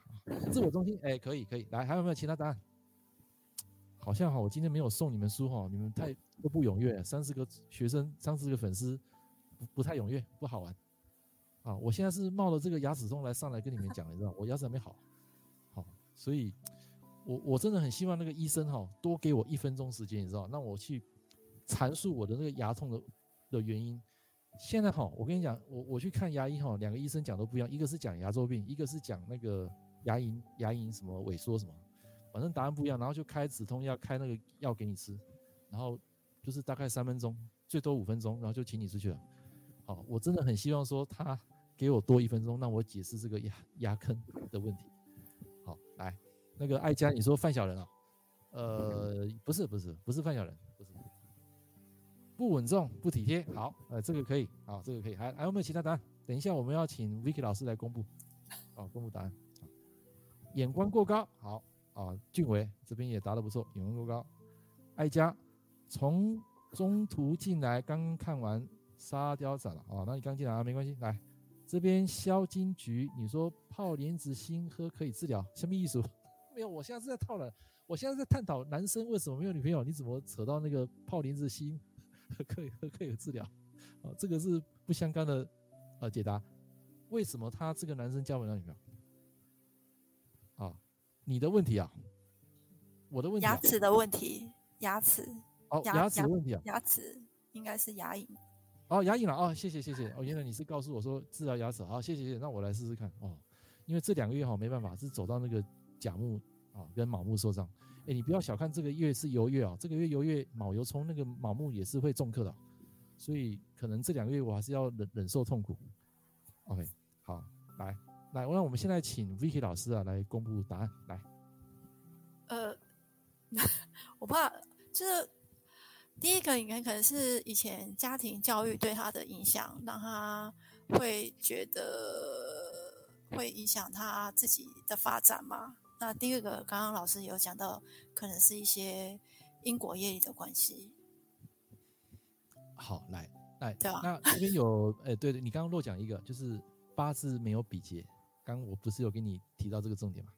自我中心，哎，可以可以，来，还有没有其他答案？好像哈，我今天没有送你们书哈，你们太都不踊跃，三十个学生，三十个粉丝，不不太踊跃，不好玩。啊，我现在是冒着这个牙齿痛来上来跟你们讲，你知道，我牙齿还没好，好，所以我我真的很希望那个医生哈，多给我一分钟时间，你知道，让我去阐述我的那个牙痛的的原因。现在哈，我跟你讲，我我去看牙医哈，两个医生讲都不一样，一个是讲牙周病，一个是讲那个牙龈牙龈什么萎缩什么，反正答案不一样，然后就开止痛药，开那个药给你吃，然后就是大概三分钟，最多五分钟，然后就请你出去了。好，我真的很希望说他给我多一分钟，让我解释这个牙牙坑的问题。好，来那个爱佳，你说范小人啊？呃，不是不是不是范小人。不稳重，不体贴。好，呃，这个可以，好，这个可以。还还有没有其他答案？等一下我们要请 Vicky 老师来公布，好，公布答案。眼光过高，好啊。俊伟这边也答得不错，眼光过高。爱佳从中途进来，刚看完沙雕展了，哦，那你刚进来啊，没关系。来这边肖金菊，你说泡莲子心喝可以治疗，什么意思？(laughs) 没有，我现在是在套了，我现在在探讨男生为什么没有女朋友，你怎么扯到那个泡莲子心？可以可以治疗，啊，这个是不相干的呃解答。为什么他这个男生交不到女朋友？啊，你的问题啊，我的问题，牙齿的问题，牙齿哦，牙齿的问题啊，牙齿应该是牙龈。哦，牙龈了哦，谢谢谢谢哦，原来你是告诉我说治疗牙齿，好，谢谢谢谢，那我来试试看哦，因为这两个月哈没办法，是走到那个甲木啊跟卯木受伤。哎，你不要小看这个月是游月啊，这个月游月卯油冲，那个卯木也是会重克的，所以可能这两个月我还是要忍忍受痛苦。OK，好，来来，那我们现在请 Vicky 老师啊来公布答案，来。呃，(laughs) 我怕就是第一个，应该可能是以前家庭教育对他的影响，让他会觉得会影响他自己的发展吗。那第二个，刚刚老师有讲到，可能是一些因果业力的关系。好，来来，对吧？那这边有，哎，对对，你刚刚漏讲一个，就是八字没有比劫。刚我不是有给你提到这个重点吗？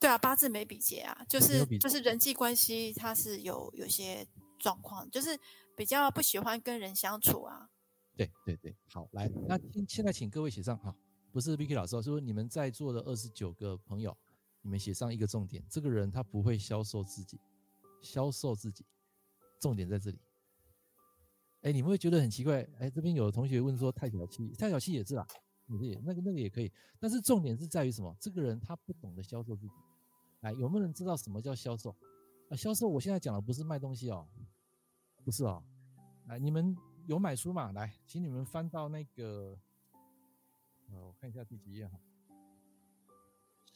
对啊，八字没比劫啊，就是就是人际关系，它是有有些状况，就是比较不喜欢跟人相处啊。对对对，好，来，那现在请各位写上哈，不是 Vicky 老师，是说你们在座的二十九个朋友，你们写上一个重点，这个人他不会销售自己，销售自己，重点在这里。哎，你们会觉得很奇怪，哎，这边有同学问说太小气，太小气也是啦，也那个那个也可以，但是重点是在于什么？这个人他不懂得销售自己。来，有没有人知道什么叫销售？啊，销售，我现在讲的不是卖东西哦，不是哦。来，你们有买书吗？来，请你们翻到那个，呃，我看一下第几页哈。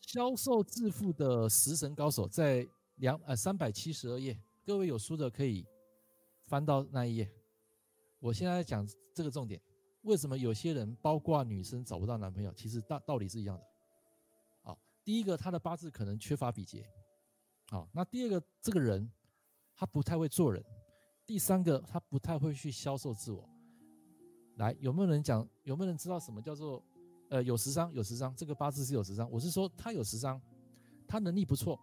销售致富的食神高手在两呃三百七十二页，各位有书的可以翻到那一页。我现在讲这个重点，为什么有些人，包括女生找不到男朋友？其实道道理是一样的。第一个，他的八字可能缺乏比劫，好，那第二个，这个人他不太会做人，第三个，他不太会去销售自我。来，有没有人讲？有没有人知道什么叫做呃有食伤？有食伤，这个八字是有食伤。我是说他有食伤，他能力不错，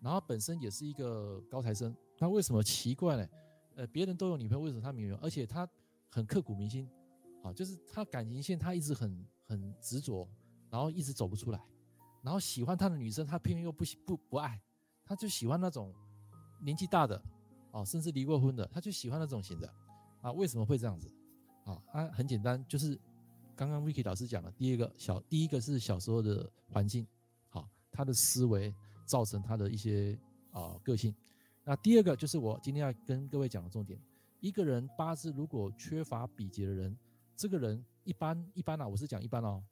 然后本身也是一个高材生。他为什么奇怪呢？呃，别人都有女朋友，为什么他没有？而且他很刻骨铭心，啊，就是他感情线他一直很很执着，然后一直走不出来。然后喜欢他的女生，他偏偏又不不不爱，他就喜欢那种年纪大的，哦，甚至离过婚的，他就喜欢那种型的，啊，为什么会这样子？啊，啊，很简单，就是刚刚 Vicky 老师讲的，第一个小，第一个是小时候的环境，好，他的思维造成他的一些啊个性，那第二个就是我今天要跟各位讲的重点，一个人八字如果缺乏比劫的人，这个人一般一般啊，我是讲一般哦。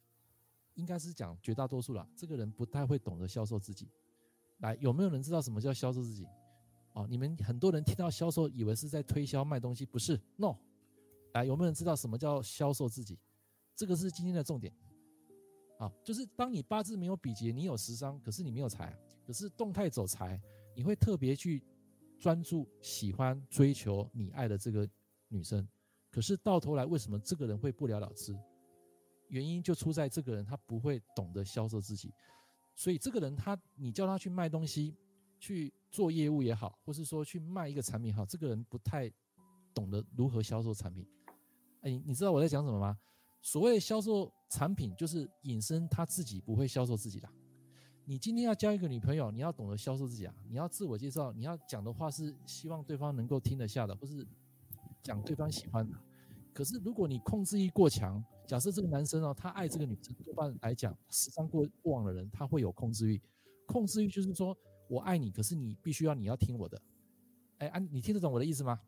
应该是讲绝大多数啦，这个人不太会懂得销售自己。来，有没有人知道什么叫销售自己？哦，你们很多人听到销售，以为是在推销卖东西，不是？No。来，有没有人知道什么叫销售自己？这个是今天的重点。啊，就是当你八字没有比劫，你有食伤，可是你没有财，可是动态走财，你会特别去专注、喜欢、追求你爱的这个女生，可是到头来，为什么这个人会不了了之？原因就出在这个人他不会懂得销售自己，所以这个人他你叫他去卖东西，去做业务也好，或是说去卖一个产品也好，这个人不太懂得如何销售产品。哎，你知道我在讲什么吗？所谓销售产品，就是引申他自己不会销售自己的。你今天要交一个女朋友，你要懂得销售自己啊！你要自我介绍，你要讲的话是希望对方能够听得下的，不是讲对方喜欢的。可是如果你控制欲过强，假设这个男生哦，他爱这个女生，多半来讲，时常过过往的人，他会有控制欲。控制欲就是说我爱你，可是你必须要你要听我的。哎，按你听得懂我的意思吗？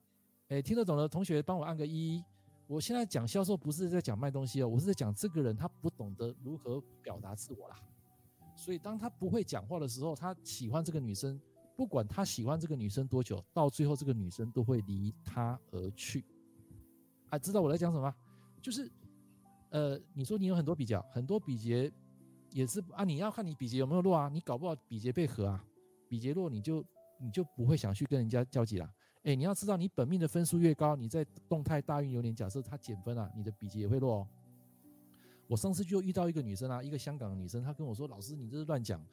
哎，听得懂的同学帮我按个一。我现在讲销售不是在讲卖东西哦，我是在讲这个人他不懂得如何表达自我啦。所以当他不会讲话的时候，他喜欢这个女生，不管他喜欢这个女生多久，到最后这个女生都会离他而去。啊，知道我在讲什么？就是。呃，你说你有很多比较，很多比劫也是啊，你要看你比劫有没有弱啊，你搞不好比劫被合啊，比劫弱你就你就不会想去跟人家交集了。哎，你要知道你本命的分数越高，你在动态大运流年，假设他减分了，你的比劫也会落哦。我上次就遇到一个女生啊，一个香港的女生，她跟我说：“老师，你这是乱讲，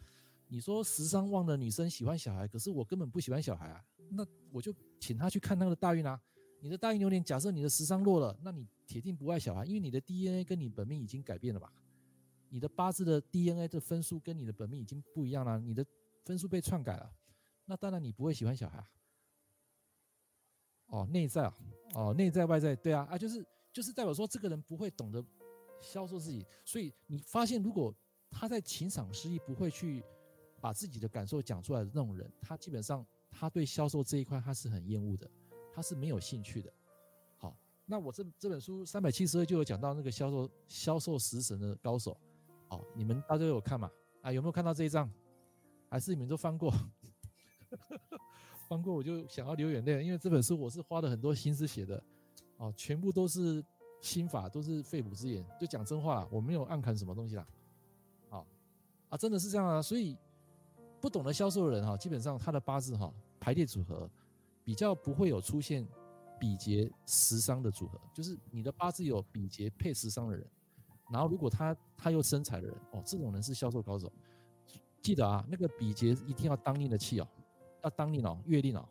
你说食伤旺的女生喜欢小孩，可是我根本不喜欢小孩啊。”那我就请她去看那个大运啊。你的大运流年，假设你的食伤落了，那你铁定不爱小孩，因为你的 DNA 跟你本命已经改变了吧？你的八字的 DNA 的分数跟你的本命已经不一样了，你的分数被篡改了，那当然你不会喜欢小孩。哦，内在啊，哦，内在外在，对啊，啊，就是就是代表说这个人不会懂得销售自己，所以你发现如果他在情场失意，不会去把自己的感受讲出来的那种人，他基本上他对销售这一块他是很厌恶的。他是没有兴趣的。好，那我这这本书三百七十二就有讲到那个销售销售食神的高手。好，你们大家有看吗？啊，有没有看到这一章？还是你们都翻过？翻过我就想要流眼泪，因为这本书我是花了很多心思写的，哦，全部都是心法，都是肺腑之言，就讲真话，我没有暗砍什么东西啦，好，啊，真的是这样啊，所以不懂得销售的人哈，基本上他的八字哈排列组合比较不会有出现比劫食伤的组合，就是你的八字有比劫配食伤的人。然后，如果他他又生财的人哦，这种人是销售高手。记得啊，那个比劫一定要当令的气哦，要当令哦，月令哦，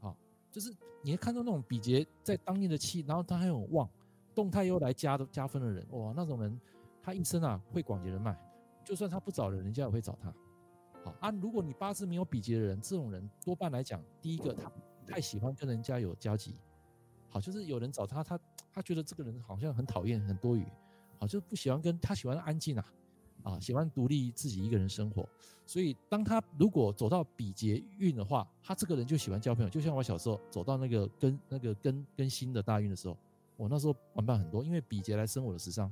好，就是你会看到那种比劫在当令的气，然后他还有旺，动态又来加的加分的人，哇，那种人他一生啊会广结人脉，就算他不找人，人家也会找他。好啊，如果你八字没有比劫的人，这种人多半来讲，第一个他太喜欢跟人家有交集，好，就是有人找他，他他觉得这个人好像很讨厌，很多余。好，就不喜欢跟他喜欢安静啊，啊，喜欢独立自己一个人生活。所以，当他如果走到比劫运的话，他这个人就喜欢交朋友。就像我小时候走到那个跟那个跟跟新的大运的时候，我那时候玩伴很多，因为比劫来生我的食伤，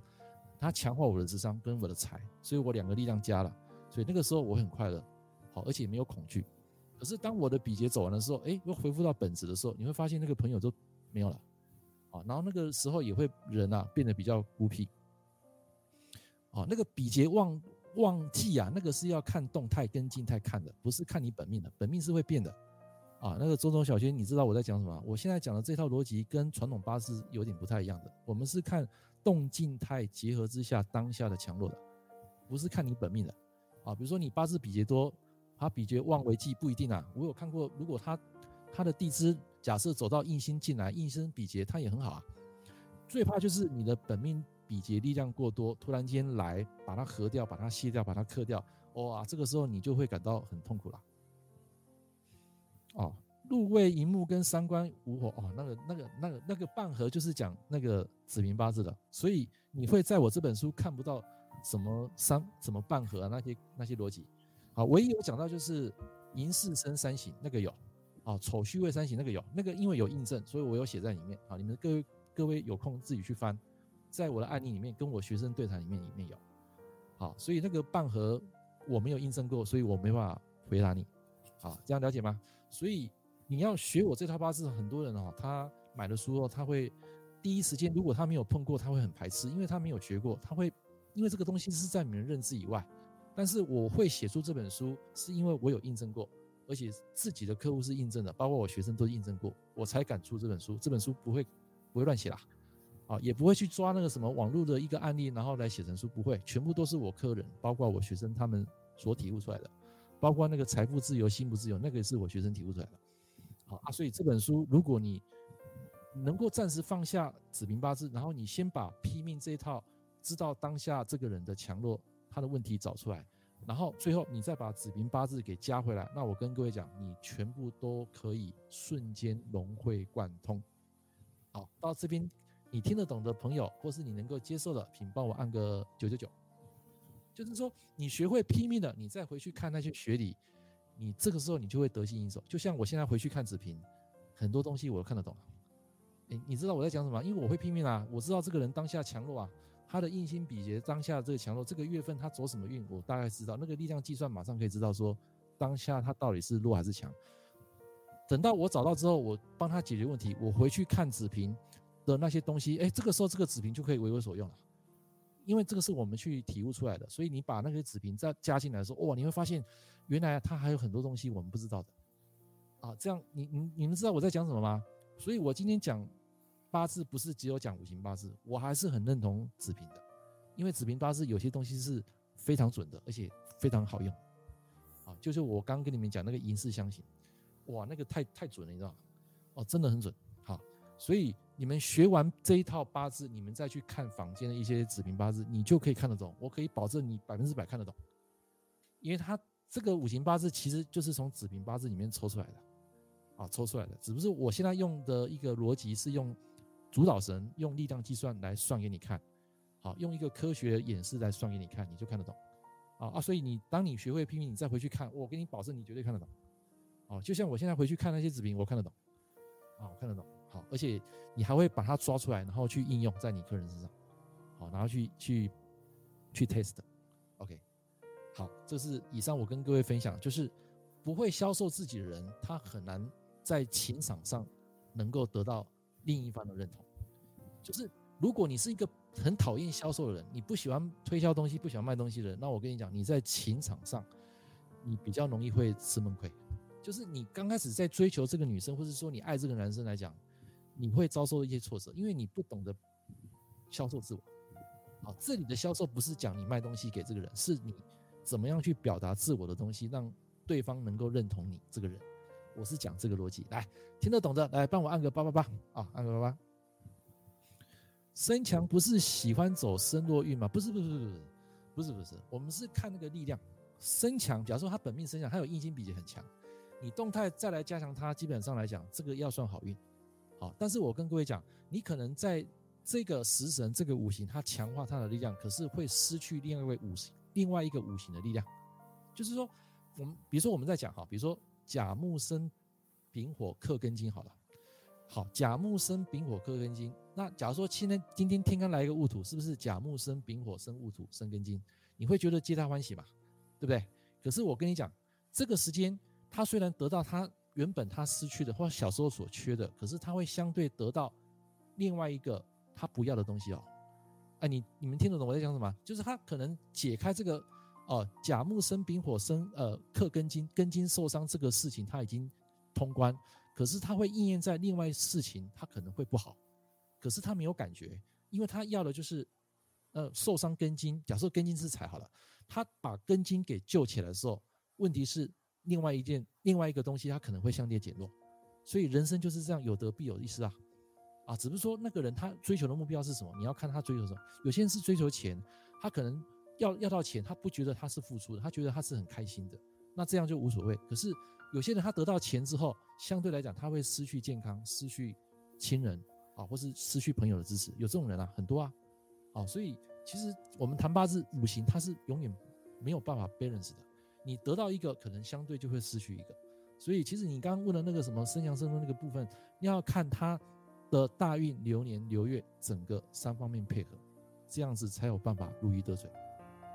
他强化我的食伤跟我的财，所以我两个力量加了。所以那个时候我很快乐，好，而且没有恐惧。可是当我的比劫走完的时候，哎，又恢复到本质的时候，你会发现那个朋友都没有了，啊，然后那个时候也会人啊变得比较孤僻。哦，那个比劫旺旺季啊，那个是要看动态跟静态看的，不是看你本命的，本命是会变的。啊，那个周总小娟，你知道我在讲什么？我现在讲的这套逻辑跟传统八字有点不太一样的，我们是看动静态结合之下当下的强弱的，不是看你本命的。啊，比如说你八字比劫多，他比劫旺为忌不一定啊。我有看过，如果他他的地支假设走到印星进来，印星比劫他也很好啊。最怕就是你的本命。比劫力量过多，突然间来把它合掉，把它卸掉，把它克掉，哇，这个时候你就会感到很痛苦了。哦，入位寅木跟三官午火，哦，那个那个那个那个半合就是讲那个子平八字的，所以你会在我这本书看不到什么三什么半合啊那些那些逻辑。好，唯一有讲到就是寅巳申三刑那个有，啊，丑戌未三刑那个有，那个因为有印证，所以我有写在里面。啊，你们各位各位有空自己去翻。在我的案例里面，跟我学生对谈里面里面有，好，所以那个半盒我没有印证过，所以我没办法回答你，好，这样了解吗？所以你要学我这套八字，很多人哦，他买了书后，他会第一时间，如果他没有碰过，他会很排斥，因为他没有学过，他会因为这个东西是在你们认知以外。但是我会写出这本书，是因为我有印证过，而且自己的客户是印证的，包括我学生都印证过，我才敢出这本书。这本书不会不会乱写啦。啊，也不会去抓那个什么网络的一个案例，然后来写成书，不会，全部都是我客人，包括我学生他们所体悟出来的，包括那个财富自由、心不自由，那个也是我学生体悟出来的。好啊，所以这本书，如果你能够暂时放下子平八字，然后你先把批命这一套，知道当下这个人的强弱，他的问题找出来，然后最后你再把子平八字给加回来，那我跟各位讲，你全部都可以瞬间融会贯通。好，到这边。你听得懂的朋友，或是你能够接受的，请帮我按个九九九。就是说，你学会拼命的，你再回去看那些学理，你这个时候你就会得心应手。就像我现在回去看子平，很多东西我都看得懂。诶，你知道我在讲什么？因为我会拼命啊，我知道这个人当下强弱啊，他的印星比劫当下这个强弱，这个月份他走什么运，我大概知道。那个力量计算马上可以知道说，当下他到底是弱还是强。等到我找到之后，我帮他解决问题，我回去看子平。的那些东西，哎，这个时候这个子平就可以为我所用了，因为这个是我们去体悟出来的，所以你把那个子平再加进来的时候，哇，你会发现原来它还有很多东西我们不知道的，啊，这样你你你们知道我在讲什么吗？所以我今天讲八字不是只有讲五行八字，我还是很认同子平的，因为子平八字有些东西是非常准的，而且非常好用，啊，就是我刚跟你们讲那个寅巳相刑，哇，那个太太准了，你知道吗？哦，真的很准，好，所以。你们学完这一套八字，你们再去看坊间的一些子平八字，你就可以看得懂。我可以保证你百分之百看得懂，因为它这个五行八字其实就是从子平八字里面抽出来的，啊，抽出来的。只不过我现在用的一个逻辑是用主导神用力量计算来算给你看，好，用一个科学演示来算给你看，你就看得懂，啊啊，所以你当你学会批命，你再回去看，我给你保证你绝对看得懂，啊，就像我现在回去看那些子平，我看得懂，啊，我看得懂。好，而且你还会把它抓出来，然后去应用在你个人身上，好，然后去去去 test，OK，好，这是以上我跟各位分享，就是不会销售自己的人，他很难在情场上能够得到另一方的认同。就是如果你是一个很讨厌销售的人，你不喜欢推销东西，不喜欢卖东西的人，那我跟你讲，你在情场上，你比较容易会吃闷亏。就是你刚开始在追求这个女生，或者说你爱这个男生来讲，你会遭受一些挫折，因为你不懂得销售自我。好，这里的销售不是讲你卖东西给这个人，是你怎么样去表达自我的东西，让对方能够认同你这个人。我是讲这个逻辑，来听得懂的，来帮我按个八八八啊，按个八八。身强不是喜欢走身弱运吗？不是，不是，不是，不是，不是，我们是看那个力量。身强，假如说他本命身强，他有硬心比劫很强。你动态再来加强他，基本上来讲，这个要算好运，好。但是我跟各位讲，你可能在这个食神这个五行，它强化它的力量，可是会失去另外一个五行，另外一个五行的力量。就是说，我们比如说我们在讲哈，比如说甲木生丙火克庚金，好了，好，甲木生丙火克庚金。那假如说今天今天天干来一个戊土，是不是甲木生丙火生戊土生庚金？你会觉得皆大欢喜嘛？对不对？可是我跟你讲，这个时间。他虽然得到他原本他失去的或小时候所缺的，可是他会相对得到另外一个他不要的东西哦。哎，你你们听得懂我在讲什么？就是他可能解开这个哦，甲木生丙火生呃克庚金，庚金受伤这个事情他已经通关，可是他会应验在另外事情，他可能会不好，可是他没有感觉，因为他要的就是呃受伤庚金，假设庚金是财好了，他把庚金给救起来的时候，问题是。另外一件，另外一个东西，它可能会相对减弱，所以人生就是这样，有得必有失啊，啊，只是说那个人他追求的目标是什么？你要看他追求什么。有些人是追求钱，他可能要要到钱，他不觉得他是付出的，他觉得他是很开心的，那这样就无所谓。可是有些人他得到钱之后，相对来讲他会失去健康，失去亲人啊，或是失去朋友的支持，有这种人啊，很多啊，啊，所以其实我们谈八字五行，它是永远没有办法 balance 的。你得到一个，可能相对就会失去一个，所以其实你刚刚问的那个什么身强身弱那个部分，你要看他的大运流年流月整个三方面配合，这样子才有办法如鱼得水，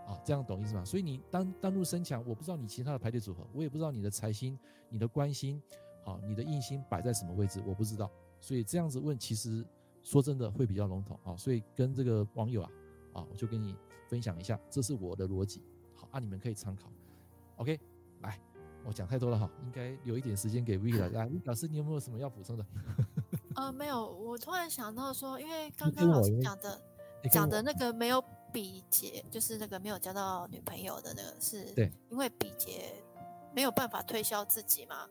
啊，这样懂意思吗？所以你单单入身强，我不知道你其他的排列组合，我也不知道你的财星、你的官星，啊，你的印星摆在什么位置，我不知道，所以这样子问，其实说真的会比较笼统。啊，所以跟这个网友啊，啊，我就跟你分享一下，这是我的逻辑，好啊，你们可以参考。OK，来，我讲太多了哈，应该留一点时间给 V 了。来，老师，你有没有什么要补充的？(laughs) 呃，没有，我突然想到说，因为刚刚老师讲的讲的那个没有比劫，就是那个没有交到女朋友的那个，是对，因为比劫没有办法推销自己嘛。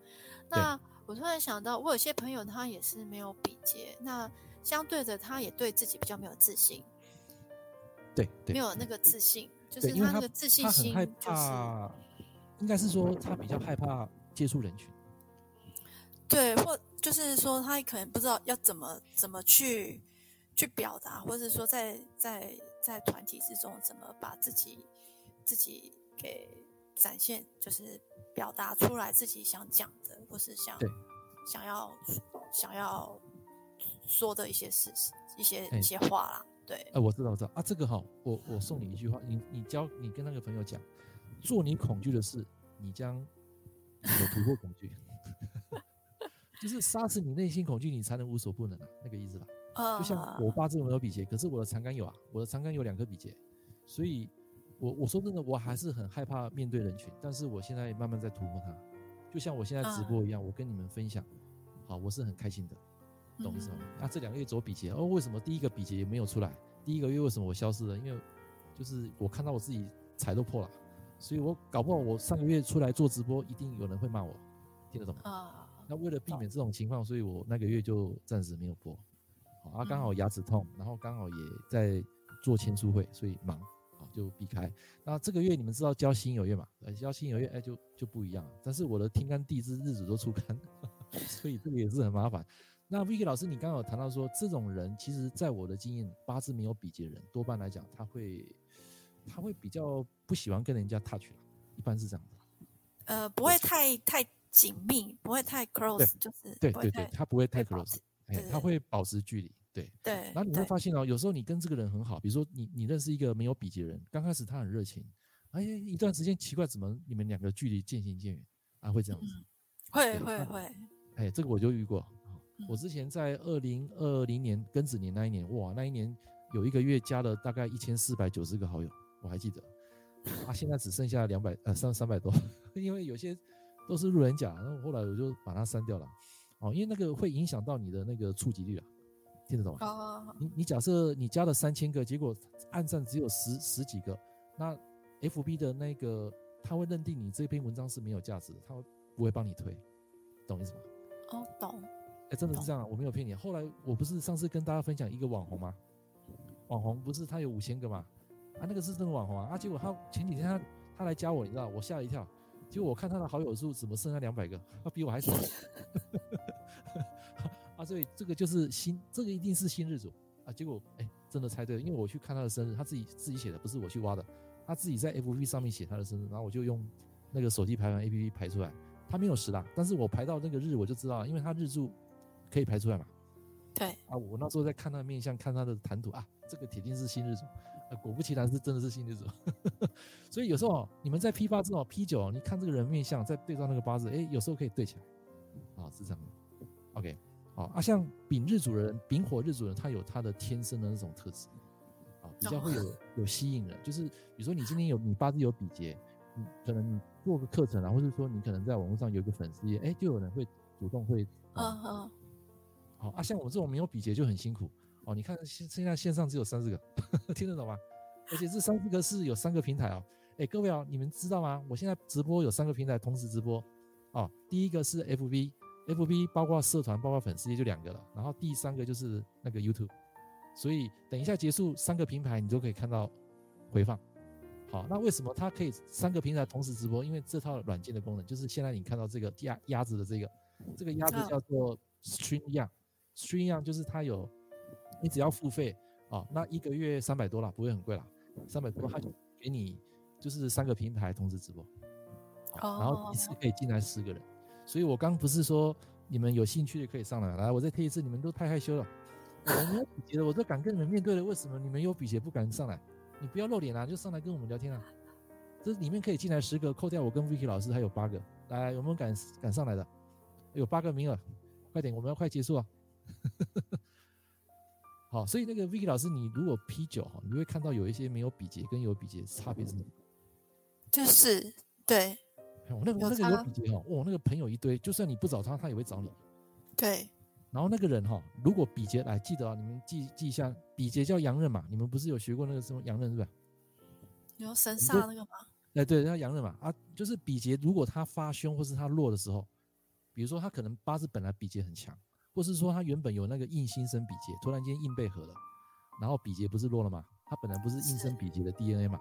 那我突然想到，我有些朋友他也是没有比劫，那相对的他也对自己比较没有自信，对，对没有那个自信，就是他那个自信心就是。应该是说他比较害怕接触人群，对，或就是说他可能不知道要怎么怎么去去表达，或者说在在在团体之中怎么把自己自己给展现，就是表达出来自己想讲的，或是想想要想要说的一些事实、一些一些话啦。对，哎，我知道，我知道啊，这个哈，我我送你一句话，你你教你跟那个朋友讲。做你恐惧的事，你将有突破恐惧，(laughs) 就是杀死你内心恐惧，你才能无所不能啊，那个意思吧？就像我八字没有比劫，可是我的长杆有啊，我的长杆有两颗比劫，所以我我说真的，我还是很害怕面对人群，但是我现在慢慢在突破它，就像我现在直播一样，我跟你们分享，好，我是很开心的，懂意思吗？那这两个月走比劫，哦，为什么第一个比劫也没有出来？第一个月为什么我消失了？因为就是我看到我自己财都破了。所以我搞不好，我上个月出来做直播，一定有人会骂我，听得懂吗？啊，那为了避免这种情况，所以我那个月就暂时没有播。好啊，刚好牙齿痛，然后刚好也在做签书会，所以忙，好就避开。那这个月你们知道交新友月嘛？呃，交新友月，哎，就就不一样。但是我的天干地支日子都出干，(laughs) 所以这个也是很麻烦。那 Vicky 老师，你刚刚有谈到说，这种人其实在我的经验，八字没有比劫的人，多半来讲他会。他会比较不喜欢跟人家 touch，一般是这样子。呃，不会太太紧密，不会太 close，就是对对对，他不会太 close，哎，他会保持距离，对对。然后你会发现哦，有时候你跟这个人很好，比如说你你认识一个没有比劫的人，刚开始他很热情，哎，一段时间奇怪怎么你们两个距离渐行渐远啊？啊，会这样子，嗯、会会会，哎，这个我就遇过。我之前在二零二零年庚子年那一年，哇，那一年有一个月加了大概一千四百九十个好友，我还记得。啊，现在只剩下两百呃三三百多，(laughs) 因为有些都是路人甲，然后后来我就把它删掉了。哦，因为那个会影响到你的那个触及率啊，听得懂吗？哦。你你假设你加了三千个，结果按赞只有十十几个，那 FB 的那个他会认定你这篇文章是没有价值的，他会不会帮你推，懂意思吗？哦，懂。哎，真的是这样啊，我没有骗你。后来我不是上次跟大家分享一个网红吗？网红不是他有五千个吗？啊，那个是真的网红啊！啊，结果他前几天他他来加我，你知道，我吓了一跳。结果我看他的好友数怎么剩下两百个，他比我还少。(laughs) 啊，所以这个就是新，这个一定是新日主啊。结果哎，真的猜对了，因为我去看他的生日，他自己自己写的，不是我去挖的。他自己在 FB 上面写他的生日，然后我就用那个手机排完 APP 排出来，他没有十啦，但是我排到那个日我就知道，因为他日柱可以排出来嘛。对。啊，我那时候在看他的面相，看他的谈吐啊，这个铁定是新日主。果不其然，是真的是新日主，(laughs) 所以有时候你们在批八字哦，批九，你看这个人面相，再对照那个八字，哎，有时候可以对起来，啊，是这样的，OK，好啊，像丙日主人、丙火日主人，他有他的天生的那种特质，啊，比较会有有吸引人，就是比如说你今天有你八字有比劫，你可能你做个课程啊，或者说你可能在网络上有一个粉丝页，哎，就有人会主动会，嗯嗯，好啊，像我这种没有比劫就很辛苦。哦，你看现现在线上只有三十个，(laughs) 听得懂吗？而且这三十个是有三个平台哦。哎，各位啊，你们知道吗？我现在直播有三个平台同时直播。哦，第一个是 FB，FB 包括社团，包括粉丝也就两个了。然后第三个就是那个 YouTube。所以等一下结束，三个平台你都可以看到回放。好，那为什么它可以三个平台同时直播？因为这套软件的功能就是现在你看到这个鸭鸭子的这个，这个鸭子叫做 StreamYard，StreamYard 就是它有。你只要付费啊，那一个月三百多了，不会很贵了，三百多他就给你就是三个平台同时直播，然后一次可以进来十个人，所以我刚不是说你们有兴趣的可以上来，来我再贴一次，你们都太害羞了，我没有比劫的我都敢跟你们面对了，为什么你们有比劫不敢上来？你不要露脸啊，就上来跟我们聊天啊，这里面可以进来十个，扣掉我跟 Vicky 老师还有八个，来有没有敢敢上来的？有八个名额，快点，我们要快结束啊。好，所以那个 Vicky 老师，你如果 P 九哈，你会看到有一些没有比劫跟有比劫差别是什么？就是对，我那个那个有比劫哈，哦，那个朋友一堆，就算你不找他，他也会找你。对。然后那个人哈，如果比劫来，记得啊，你们记记一下，比劫叫阳刃嘛，你们不是有学过那个什么阳刃是吧？有神煞那个吗？哎，对，叫阳刃嘛啊，就是比劫，如果他发凶或是他弱的时候，比如说他可能八字本来比劫很强。或是说他原本有那个印心生比劫，突然间印被合了，然后比劫不是弱了吗？他本来不是印生比劫的 DNA 嘛？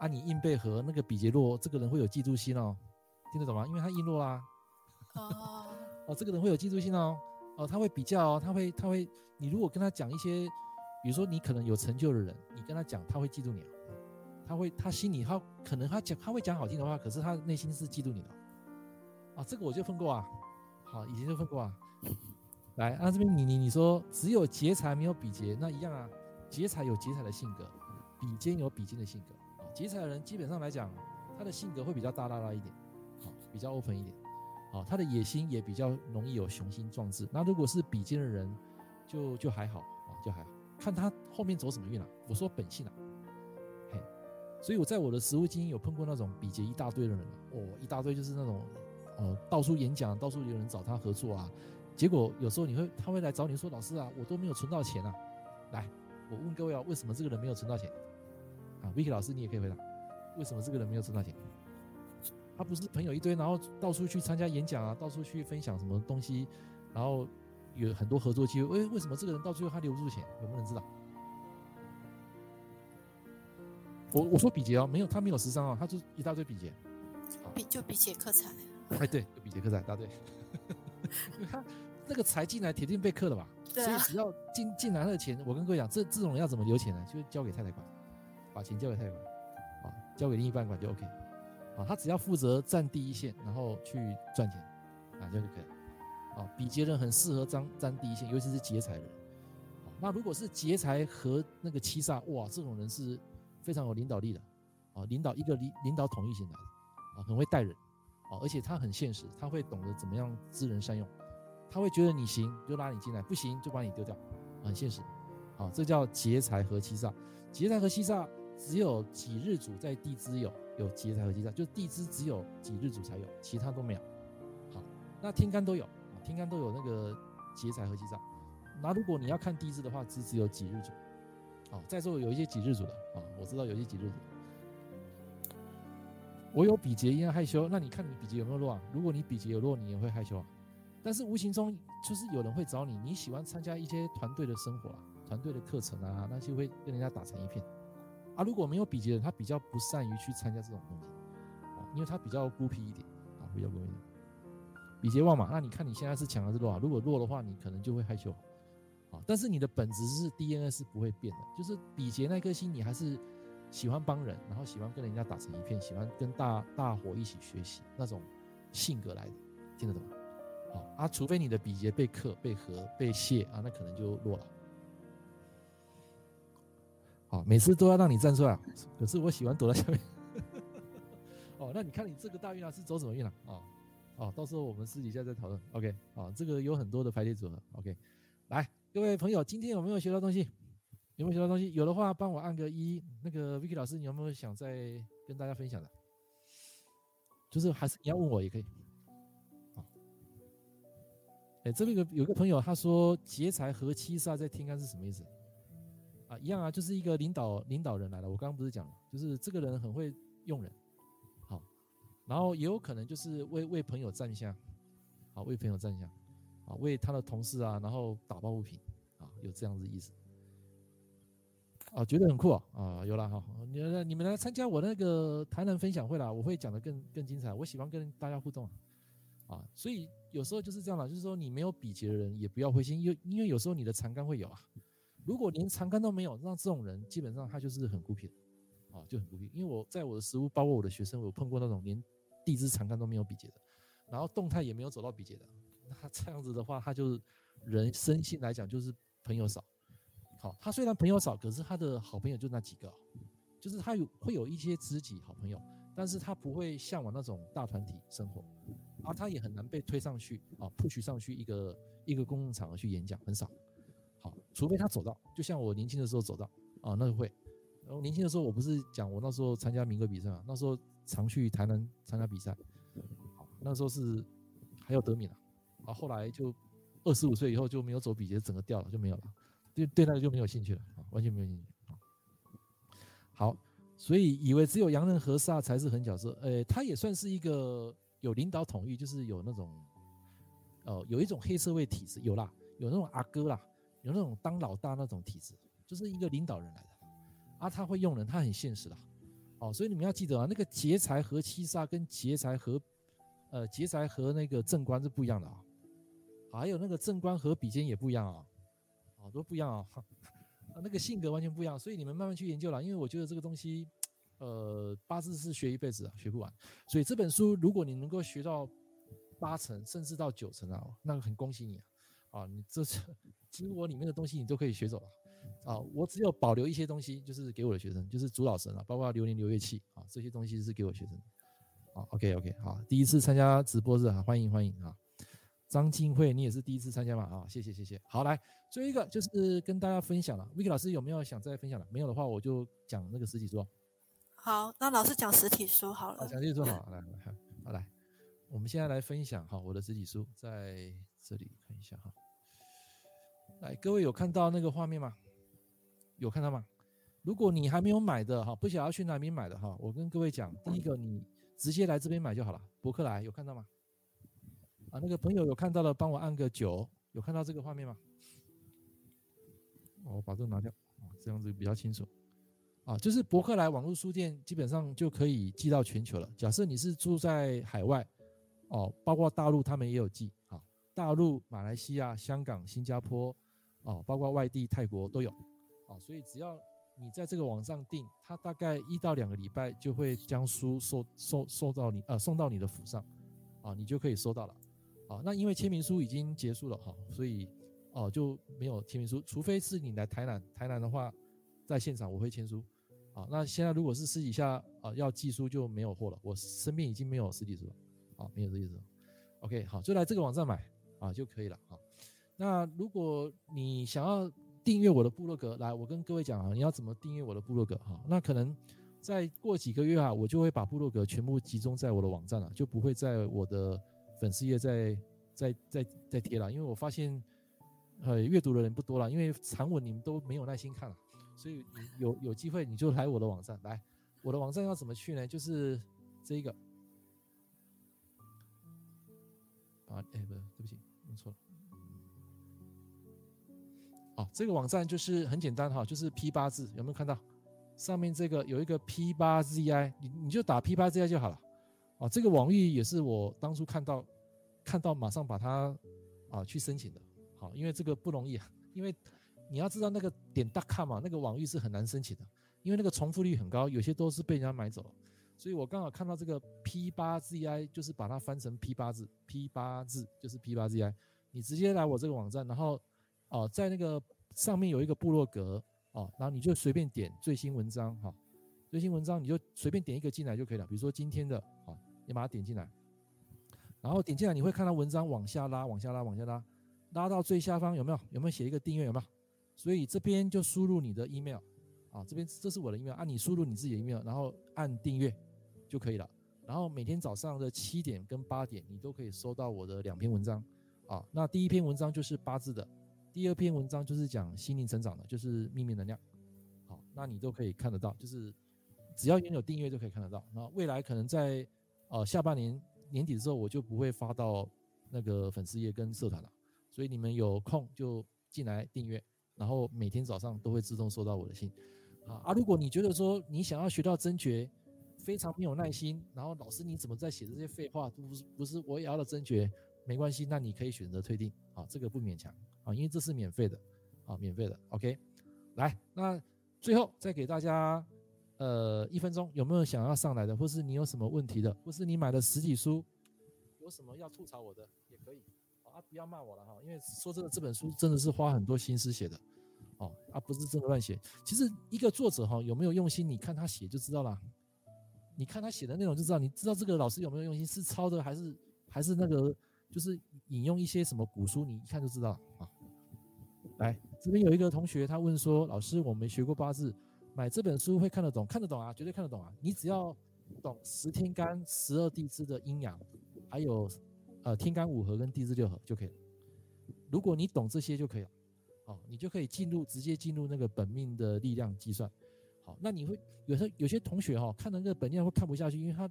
啊，你印被合，那个比劫弱，这个人会有嫉妒心哦，听得懂吗？因为他印弱啦。哦。哦，这个人会有嫉妒心哦，哦，他会比较哦，他会他会，你如果跟他讲一些，比如说你可能有成就的人，你跟他讲，他会嫉妒你，他会他心里他可能他讲他会讲好听的话，可是他内心是嫉妒你的。啊，这个我就分过啊，好，以前就分过啊。来，啊这边你你你说只有劫财没有比劫，那一样啊。劫财有劫财的性格，比肩有比肩的性格。劫财的人基本上来讲，他的性格会比较大剌剌一点，啊，比较 open 一点，啊，他的野心也比较容易有雄心壮志。那如果是比肩的人，就就还好啊，就还好，看他后面走什么运啊。我说本性啊，嘿，所以我在我的实务经验有碰过那种比劫一大堆的人，哦，一大堆就是那种，呃，到处演讲，到处有人找他合作啊。结果有时候你会，他会来找你说：“老师啊，我都没有存到钱啊。”来，我问各位啊，为什么这个人没有存到钱？啊，Vicky 老师你也可以回答，为什么这个人没有存到钱？他不是朋友一堆，然后到处去参加演讲啊，到处去分享什么东西，然后有很多合作机会。诶，为什么这个人到最后他留不住钱？有没有人知道？我我说比劫哦，没有，他没有十三哦，他就一大堆比劫，比就比劫克财。哎，对，就比劫克财，答对。(laughs) (laughs) 他。那个财进来铁定被克了吧？啊。所以只要进进来的钱，我跟各位讲，这这种人要怎么留钱呢？就交给太太管，把钱交给太太管，啊，交给另一半管就 OK，啊，他只要负责站第一线，然后去赚钱，啊，这样就可以，啊，比劫人很适合站站第一线，尤其是劫财人，啊，那如果是劫财和那个七煞，哇，这种人是非常有领导力的，啊，领导一个领领导统一型的，啊，很会带人，啊，而且他很现实，他会懂得怎么样知人善用，他会觉得你行就拉你进来，不行就把你丢掉，很现实，啊，这叫劫财和七煞，劫财和七煞只有几日主在地支有有劫财和七煞，就地支只有几日主才有，其他都没有，好，那天干都有，天干都有那个劫财和七煞，那如果你要看地支的话，只只有几日主，好，在座有一些几日主的啊，我知道有一些几日主。我有比劫，应该害羞。那你看你比劫有没有弱啊？如果你比劫有弱，你也会害羞啊。但是无形中就是有人会找你，你喜欢参加一些团队的生活啊，团队的课程啊，那些会跟人家打成一片啊。如果没有比劫人，他比较不善于去参加这种东西啊，因为他比较孤僻一点啊，比较孤僻。比劫旺嘛，那你看你现在是强还是弱啊？如果弱的话，你可能就会害羞啊。但是你的本质是 DNA 是不会变的，就是比劫那颗心，你还是。喜欢帮人，然后喜欢跟人家打成一片，喜欢跟大大伙一起学习那种性格来的，听得懂吗？啊，除非你的比劫被克、被合、被泄啊，那可能就弱了。好，每次都要让你站出来，可是我喜欢躲在下面。(laughs) 哦，那你看你这个大运啊是走什么运啊？哦，哦，到时候我们私底下再讨论。OK，啊，这个有很多的排列组合。OK，来，各位朋友，今天有没有学到东西？有没有学到东西？有的话，帮我按个一。那个 Vicky 老师，你有没有想再跟大家分享的？就是还是你要问我也可以。哎，这边有有个朋友他说劫财合七煞在天干是什么意思？啊，一样啊，就是一个领导领导人来了。我刚刚不是讲了，就是这个人很会用人，好，然后也有可能就是为为朋友站下，好，为朋友站下，啊，为他的同事啊，然后打抱不平，啊，有这样子意思。啊，觉得很酷啊！啊，有了哈，你你们来参加我那个台南分享会啦，我会讲的更更精彩。我喜欢跟大家互动啊，啊所以有时候就是这样啦，就是说你没有比劫的人也不要灰心，因为因为有时候你的长干会有啊。如果连长干都没有，那这种人基本上他就是很孤僻的，啊，就很孤僻。因为我在我的实务，包括我的学生，我有碰过那种连地支长干都没有比劫的，然后动态也没有走到比劫的，(laughs) 那这样子的话，他就是人生性来讲就是朋友少。好，他虽然朋友少，可是他的好朋友就那几个，就是他有会有一些知己好朋友，但是他不会向往那种大团体生活，而他也很难被推上去啊，push 上去一个一个公共场合去演讲，很少。好，除非他走到，就像我年轻的时候走到啊，那个会。然后年轻的时候，我不是讲我那时候参加民歌比赛嘛，那时候常去台南参加比赛，好，那时候是还有得名了，啊，后来就二十五岁以后就没有走比赛，整个掉了就没有了。对对，那个就没有兴趣了啊，完全没有兴趣。好，所以以为只有阳刃合煞才是狠角色，呃，他也算是一个有领导统御，就是有那种，哦，有一种黑社会体制，有啦，有那种阿哥啦，有那种当老大那种体制，就是一个领导人来的。啊，他会用人，他很现实的。哦，所以你们要记得啊，那个劫财和七杀跟劫财和，呃，劫财和那个正官是不一样的啊。还有那个正官和比肩也不一样啊。好多不一样啊，(laughs) 那个性格完全不一样，所以你们慢慢去研究啦。因为我觉得这个东西，呃，八字是学一辈子啊，学不完。所以这本书，如果你能够学到八成，甚至到九成啊，那很恭喜你啊！啊，你这是几乎我里面的东西，你都可以学走了啊。我只有保留一些东西，就是给我的学生，就是主老神啊，包括流年流月气啊，这些东西是给我学生。啊，OK OK，好，第一次参加直播日啊，欢迎欢迎啊。张静慧，你也是第一次参加嘛？啊，谢谢谢谢。好，来，最后一个就是跟大家分享了。Vicky 老师有没有想再分享的？没有的话，我就讲那个实体书。好，那老师讲实体书好了。讲实体书好，来好来，我们现在来分享哈，我的实体书在这里看一下哈。来，各位有看到那个画面吗？有看到吗？如果你还没有买的哈，不想要去哪里买的哈，我跟各位讲，第一个你直接来这边买就好了。博客来有看到吗？啊，那个朋友有看到了，帮我按个九。有看到这个画面吗？我把这个拿掉，这样子比较清楚。啊，就是博客来网络书店基本上就可以寄到全球了。假设你是住在海外，哦，包括大陆他们也有寄。啊，大陆、马来西亚、香港、新加坡，哦，包括外地泰国都有。啊，所以只要你在这个网上订，它大概一到两个礼拜就会将书送送送到你呃送到你的府上，啊，你就可以收到了。啊，那因为签名书已经结束了哈，所以哦就没有签名书，除非是你来台南，台南的话在现场我会签书。啊，那现在如果是私底下啊要寄书就没有货了，我身边已经没有实体书了。好，没有这个意思。OK，好，就来这个网站买啊就可以了。好，那如果你想要订阅我的部落格，来，我跟各位讲啊，你要怎么订阅我的部落格？哈，那可能再过几个月啊，我就会把部落格全部集中在我的网站了，就不会在我的粉丝页再再再再贴了，因为我发现呃阅读的人不多了，因为长文你们都没有耐心看了，所以你有有机会你就来我的网站来。我的网站要怎么去呢？就是这个啊，哎，不，对不起，弄错了。哦，这个网站就是很简单哈，就是 P 八字，有没有看到？上面这个有一个 P 八 ZI，你你就打 P 八 ZI 就好了。啊，这个网域也是我当初看到看到马上把它啊去申请的。好，因为这个不容易啊，因为你要知道那个点 .com 嘛，那个网域是很难申请的。因为那个重复率很高，有些都是被人家买走，所以我刚好看到这个 P 八 ZI，就是把它翻成 P 八字，P 八字就是 P 八 ZI。你直接来我这个网站，然后哦，在那个上面有一个部落格哦，然后你就随便点最新文章哈，最新文章你就随便点一个进来就可以了。比如说今天的，好，你把它点进来，然后点进来你会看到文章往下拉，往下拉，往下拉，拉到最下方有没有？有没有写一个订阅？有没有？所以这边就输入你的 email。啊，这边这是我的 email，按你输入你自己的 email，然后按订阅就可以了。然后每天早上的七点跟八点，你都可以收到我的两篇文章。啊，那第一篇文章就是八字的，第二篇文章就是讲心灵成长的，就是秘密能量。好，那你都可以看得到，就是只要拥有订阅就可以看得到。那未来可能在呃下半年年底的时候，我就不会发到那个粉丝页跟社团了，所以你们有空就进来订阅，然后每天早上都会自动收到我的信。啊啊，如果你觉得说你想要学到真诀，非常没有耐心，然后老师你怎么在写这些废话？不是不是我也要的真诀，没关系，那你可以选择退订，啊，这个不勉强，啊，因为这是免费的，啊，免费的，OK，来，那最后再给大家，呃，一分钟，有没有想要上来的，或是你有什么问题的，或是你买的实体书，有什么要吐槽我的也可以，啊，不要骂我了哈，因为说这个这本书真的是花很多心思写的。哦，而、啊、不是真的乱写。其实一个作者哈有没有用心，你看他写就知道了。你看他写的内容就知道，你知道这个老师有没有用心，是抄的还是还是那个就是引用一些什么古书，你一看就知道啊。来，这边有一个同学他问说，老师我没学过八字，买这本书会看得懂？看得懂啊，绝对看得懂啊。你只要懂十天干、十二地支的阴阳，还有呃天干五合跟地支六合就可以了。如果你懂这些就可以了。好，你就可以进入直接进入那个本命的力量计算。好，那你会有时候有些同学哈看到那个本命会看不下去，因为他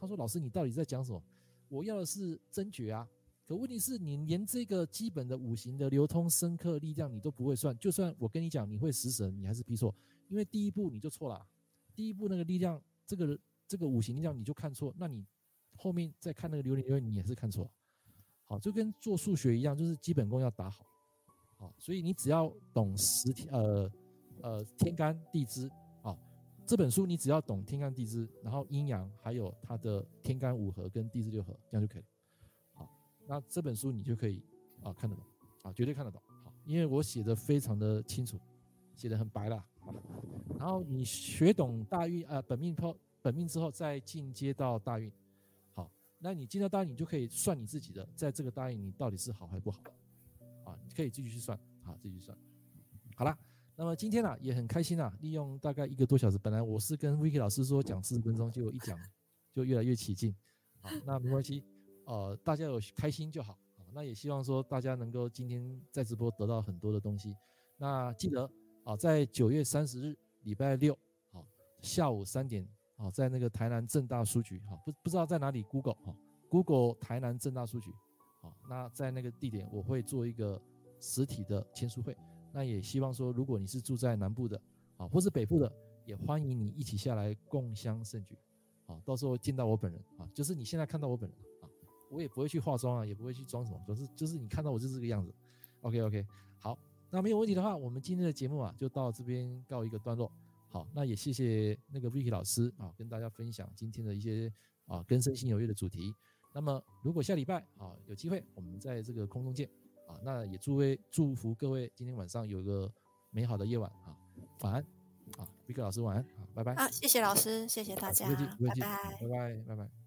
他说老师你到底在讲什么？我要的是真诀啊。可问题是你连这个基本的五行的流通、深刻力量你都不会算，就算我跟你讲你会食神，你还是批错，因为第一步你就错了。第一步那个力量，这个这个五行力量你就看错，那你后面再看那个流年流月你也是看错。好，就跟做数学一样，就是基本功要打好。好所以你只要懂十天呃呃天干地支啊，这本书你只要懂天干地支，然后阴阳还有它的天干五合跟地支六合，这样就可以了。好，那这本书你就可以啊看得懂啊，绝对看得懂。好，因为我写的非常的清楚，写的很白了。然后你学懂大运呃本命后本命之后再进阶到大运。那你进到大运，你就可以算你自己的，在这个大运你到底是好还是不好。啊，你可以继续去算，好，继续算，好了。那么今天呢、也很开心啊，利用大概一个多小时，本来我是跟 Vicky 老师说讲四十分钟，结果一讲就越来越起劲，啊，那没关系，呃，大家有开心就好，好，那也希望说大家能够今天在直播得到很多的东西。那记得啊，在九月三十日礼拜六，好，下午三点，哦，在那个台南正大书局，好，不不知道在哪里，Google 哈，Google 台南正大书局。好，那在那个地点我会做一个实体的签书会，那也希望说，如果你是住在南部的，啊，或是北部的，也欢迎你一起下来共襄盛举，啊，到时候见到我本人，啊，就是你现在看到我本人，啊，我也不会去化妆啊，也不会去装什么，总是就是你看到我就是这个样子，OK OK，好，那没有问题的话，我们今天的节目啊就到这边告一个段落，好，那也谢谢那个 Vicky 老师啊，跟大家分享今天的一些啊跟身心有约的主题。那么，如果下礼拜啊有机会，我们在这个空中见啊。那也祝位祝福各位今天晚上有一个美好的夜晚啊，晚安啊，Vicky 老师晚安啊，拜拜。啊，谢谢老师，谢谢大家，不客气，不客气，拜拜，拜拜，拜拜。